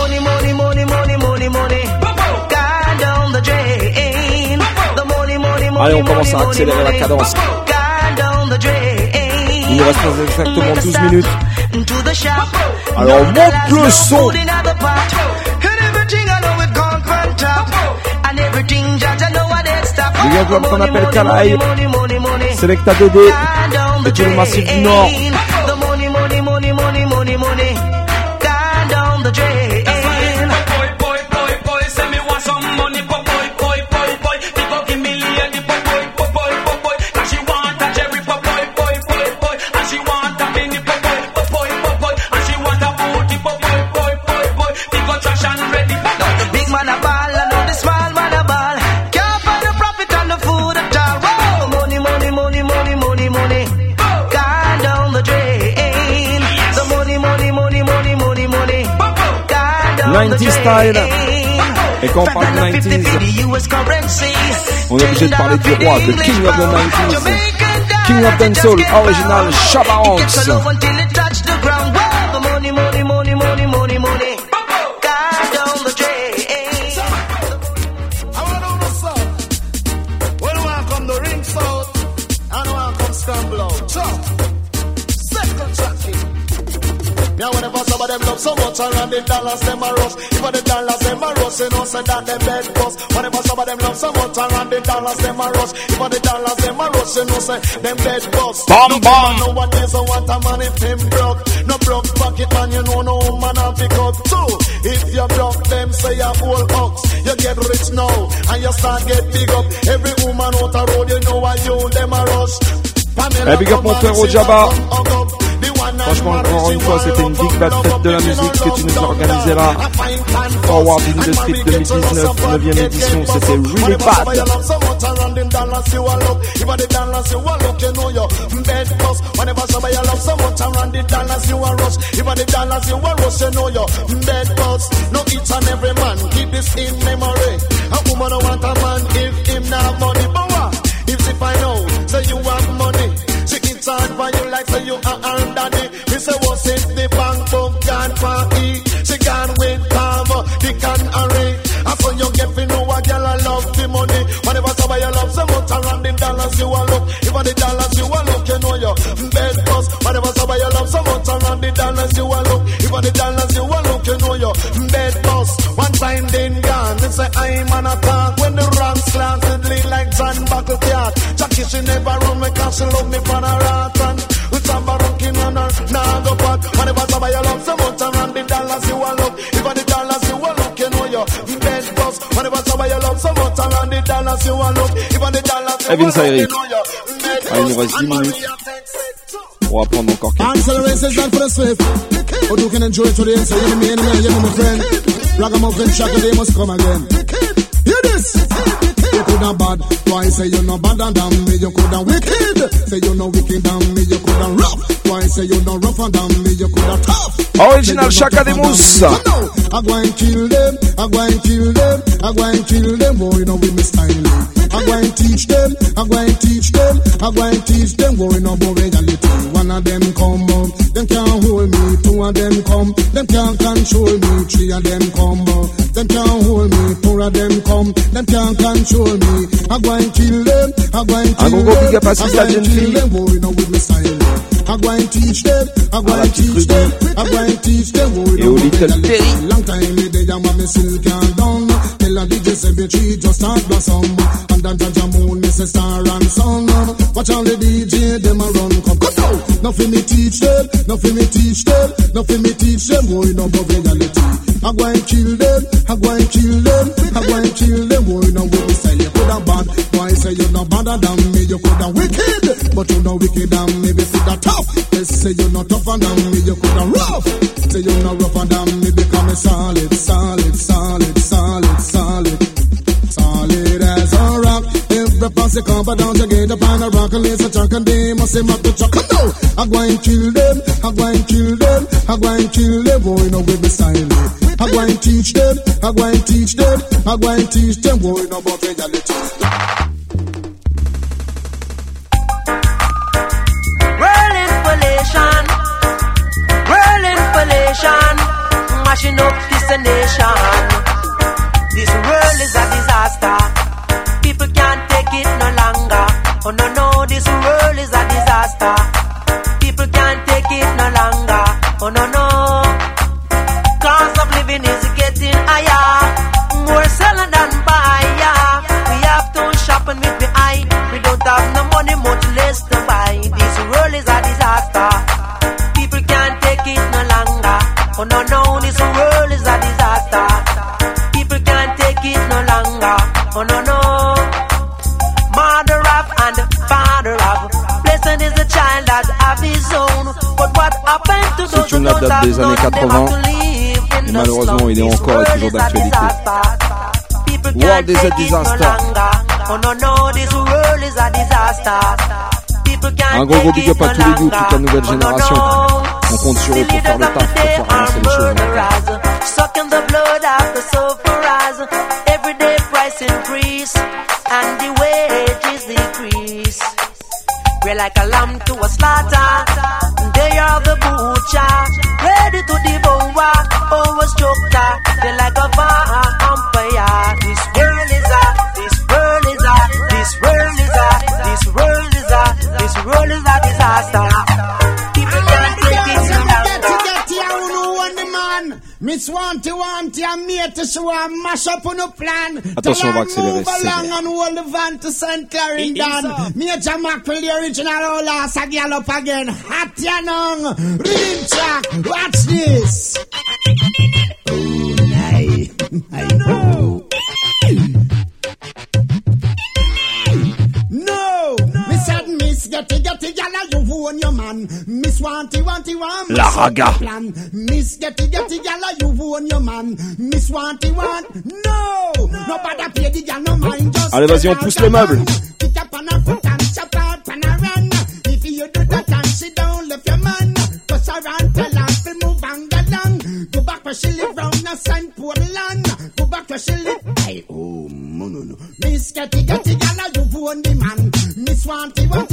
Allez, on commence à accélérer la cadence. Il nous reste exactement 12 minutes. Alors monte le son. Le gars, je vois qu'on appelle Kalaï. Selecta DD. Et le massif du Nord. 90s style. Et quand on parle de 90s, US currency. on est obligé de parler du roi, de King of the 90s. King of Dancehall, original Shabba It's so much around the dollars, them a rush. If the dollars, them a rush, you know, say that them bed bust. Whenever some of them love so much around the dollars, them a rush. If the dollars, them a rush, you know, say them bed bust. Bum, no bum. No one is a want a man if him broke. No broke pocket man, you know no woman have pick up too. If you broke them, say a whole ox. You get rich now, and you start get big up. Every woman out the road, you know why you them a rush. Pamela Eh, big up mon frère au Jabba. Franchement, encore une fois, c'était une big bad fête de la musique que tu nous as là. Forward Industry 2019, 9ème édition, c'était really bad. The the know in if find out, say you have money. In charge for you like say you are her daddy. Me say what's it the bank book gone for E. She gone with Palmer, the canary. I saw you get to know a girl I love the money. Whenever somebody love so much around the dollars you a look. If the dollars you a look, oh, you know you bed bust. Whenever somebody love so much around the dollars you a look. If the dollars you a look, oh, you know you bed bust. One time then gone, me say I'm an attack. She never run me cause she love me for a rat and with some barunking on her, nah go pot. Whenever somebody love so much around the dollars you a look. If the dollars you a look, you know you bed bust. Whenever somebody love so much around the dollars you a look. If the dollars you a look, you know you bed Ah, il nous reste 10 minutes. On va prendre encore quelques. Answer the races done for the swift. But you can enjoy it to the end. So you me enemy, you know my friend. Ragamuffin shaka, they must come again. Hear this. Coulda bad, why say you no badder than me? You coulda wicked, say you no wicked than me. You coulda rough, why say you no rough rougher than me? You coulda tough. Original Chaka Demus. I go and kill them, I go and kill them, I go and kill them, boy, you know we miss style. I go and teach them, I go and teach them, I go and teach them, boy, you know about reality. One of them come up, them can't hold me. Two of them come, them can't control me. Three of them come up, them can't hold me. Four of them come, them can't control me. I go and kill them, I go and kill gros gros big them, up à I Sista go and kill them, boy, you with me style. I go and teach them, I go and teach them, I go and teach them, boy, you Et know Little. Terry. Long time me dey and me still can't done. Tell a DJ say the tree just start blossom. And then Jaja Moon say star and sun. Watch all the DJ them a run come come down. Nothing me teach them, nothing me teach them, nothing me teach them. Boy no go reality. I go and kill them, I go and kill them, I go and kill them. Boy no with me say you coulda bad. Why say you no badder than me? You coulda wicked, but you no wicked than me. Be coulda tough. They say you no tougher than me. You coulda rough. Say you no rougher than me because me solid, solid, solid, solid, Posse come but down to get up on a rock and lace a truck and they must say up the truck. Come now, I go and kill them, I go and kill them, I go and kill them. Boy, no with me style. I go and teach them, I go and teach them, I go and teach them. Boy, no about reality. World inflation, world inflation, mashing up this nation. This world is a disaster. Ce tune date des années 80. Et malheureusement, il est encore et toujours d'actualité. World is a disaster. Un gros gros big up à tous les youths, toute la nouvelle génération. On compte sur eux pour faire le taf, pour faire avancer les choses. Hein. We're like a lamb to a slaughter. Wanty Wanty and Mate show a mash up on the plan. Attention, on va accélérer, Move c'est along bien. and hold the van to St. Clarendon. Major Mackerel, the original old ass, a up again. Hot yanong. Real track. Watch this. Oh, nice. Your man. Miss Wanty Wanty Want. La raga. Plan. Miss Getty Getty Gala, you own your man. Miss Wanty Want. No, nobody pay the gal no mind. Just Allez, vas-y, on pousse les meubles. Pick up on a foot and chop out on a run. If you do that and she don't left your man. Cause her and tell her to move and get down. Go back where she live round the St. Portland. Go back where she live. Hey, oh, no, no, no. Miss Getty Getty Gala, you own the man. Miss Wanty Wanty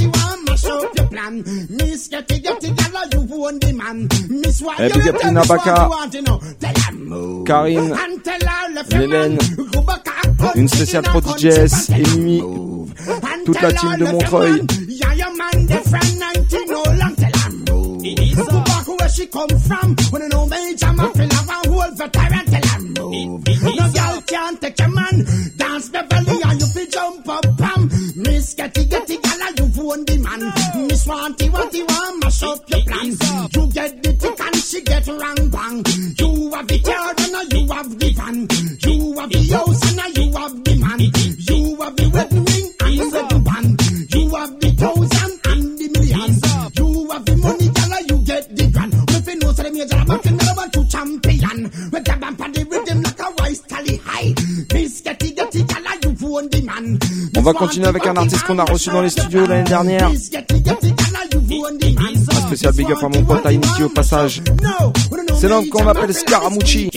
man. Miss Getty Getty oh. Gala, you won the man. Miss eh, what you big up Tina Baka, Karine, Hélène, une spéciale pro DJS, Amy, toute la team de Montreuil. she come from. When you know tyrant move. No girl can't take a man. Dance the belly and you feel jump up. Miss Getty Getty. Miss Wanty Wanty Want, mash up your plan. You get the tick and she get rang bang. You have the car and you have the van. You have the house and you have the man. You have the wedding ring and the wedding band. You have the thousand and the millions. You have the money, gala, you get the grand. If you know, so the major back in the to champion. With the bump and the rhythm like a rice tally high. On va continuer avec un artiste qu'on a reçu dans les studios l'année dernière. Un spécial big up à mon pote Initi au passage. C'est l'homme qu'on appelle Scaramucci.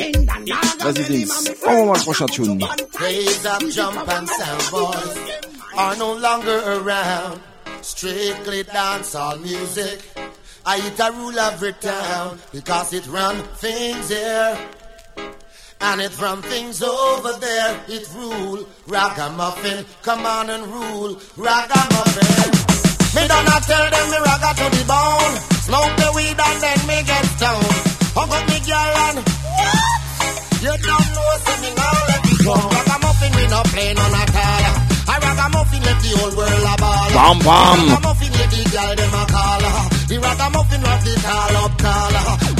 Vas-y Dings, envoie-moi le prochain tune. And it from things over there. It rule ragamuffin. Come on and rule ragamuffin. Me don't tell them me ragga to the bone. Smoke the weed and then me get stoned. Hug up me girl and what? you don't know so me now let it go. Ragamuffin we no play none at all. A ragamuffin let the whole world a ball. Bam, bam. Ragamuffin let the girl them a call. The ragamuffin rock the tall up tall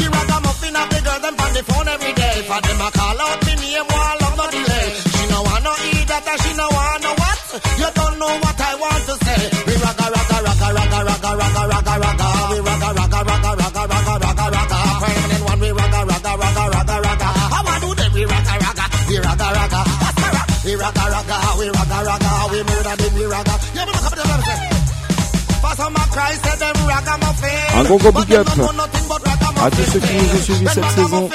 phone every day. For them, I call out me name while long no delay. She no want no eat that, she no want no what? You don't know what I want to say. We ragga, ragga, ragga, ragga, ragga, ragga, ragga, ragga. We ragga, ragga, ragga, ragga, ragga, ragga, ragga. Permanent one, we ragga, ragga, ragga, ragga, ragga. How I do that? We ragga, ragga, we ragga, ragga. We ragga, ragga, we ragga, ragga, we murder them, we ragga. Yeah, but look up at them, I'm gonna go big up. À tous ceux qui nous ont suivis cette saison.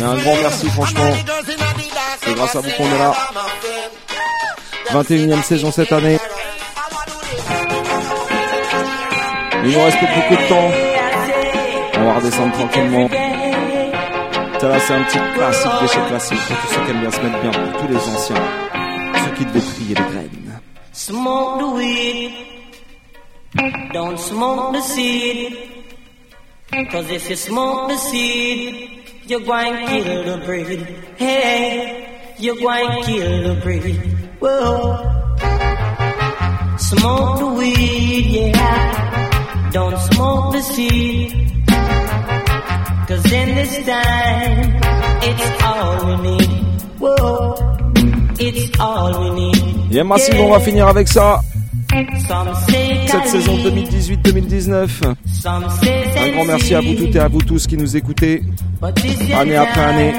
Et un grand merci franchement. C'est grâce à vous qu'on est là. 21ème saison cette année. Il nous reste beaucoup de temps. On va redescendre tranquillement. Ça là c'est un petit classique classique pour tous ceux qui aiment bien se mettre bien, pour tous les anciens. Ceux qui devaient trier les graines. Smoke the weed. Don't smoke the seed. Cause if you smoke the seed, you're going to kill the breed. Hey, you're going to kill the breed. Whoa. Smoke the weed, yeah. Don't smoke the seed. Cause in this time, it's all we need. Whoa. It's all we need. Yeah, massive, on va finir avec ça. Cette saison 2018-2019. Some say Un grand merci à vous toutes et à vous tous qui nous écoutez année après année.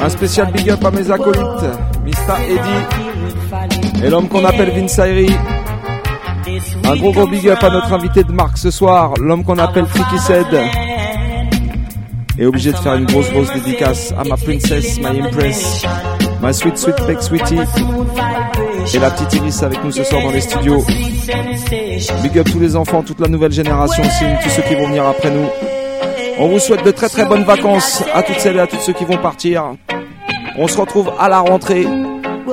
Un spécial big up à mes acolytes, Mista Eddy et l'homme qu'on appelle Vince Ayri. Un gros gros big up à notre invité de marque ce soir, l'homme qu'on appelle Tricky Said. Et obligé de faire une grosse grosse dédicace à ma princesse, my impress, my sweet sweet big sweetie. Et la petite Iris avec nous ce soir dans les studios. Big up tous les enfants, toute la nouvelle génération aussi, tous ceux qui vont venir après nous. On vous souhaite de très très bonnes vacances à toutes celles et à tous ceux qui vont partir. On se retrouve à la rentrée,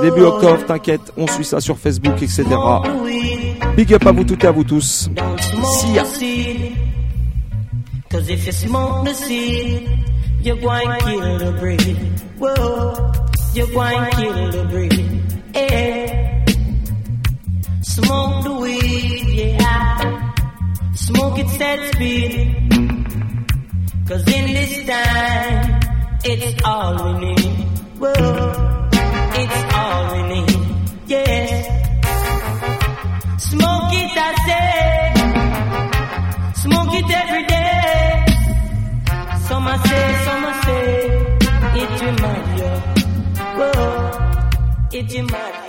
début octobre, t'inquiète, on suit ça sur Facebook, etc. Big up à vous toutes et à vous tous. See ya. Cause if you smoke the seed, you're going to kill the breed. Whoa, you're going to kill the breed. Eh. Smoke the weed, yeah. Smoke it set speed. Cause in this time, it's all we need. Whoa, it's all we need. Yeah. Smoke it, I say. Smoke it every day. Some I say, some I say. It remind you. Whoa, it remind you.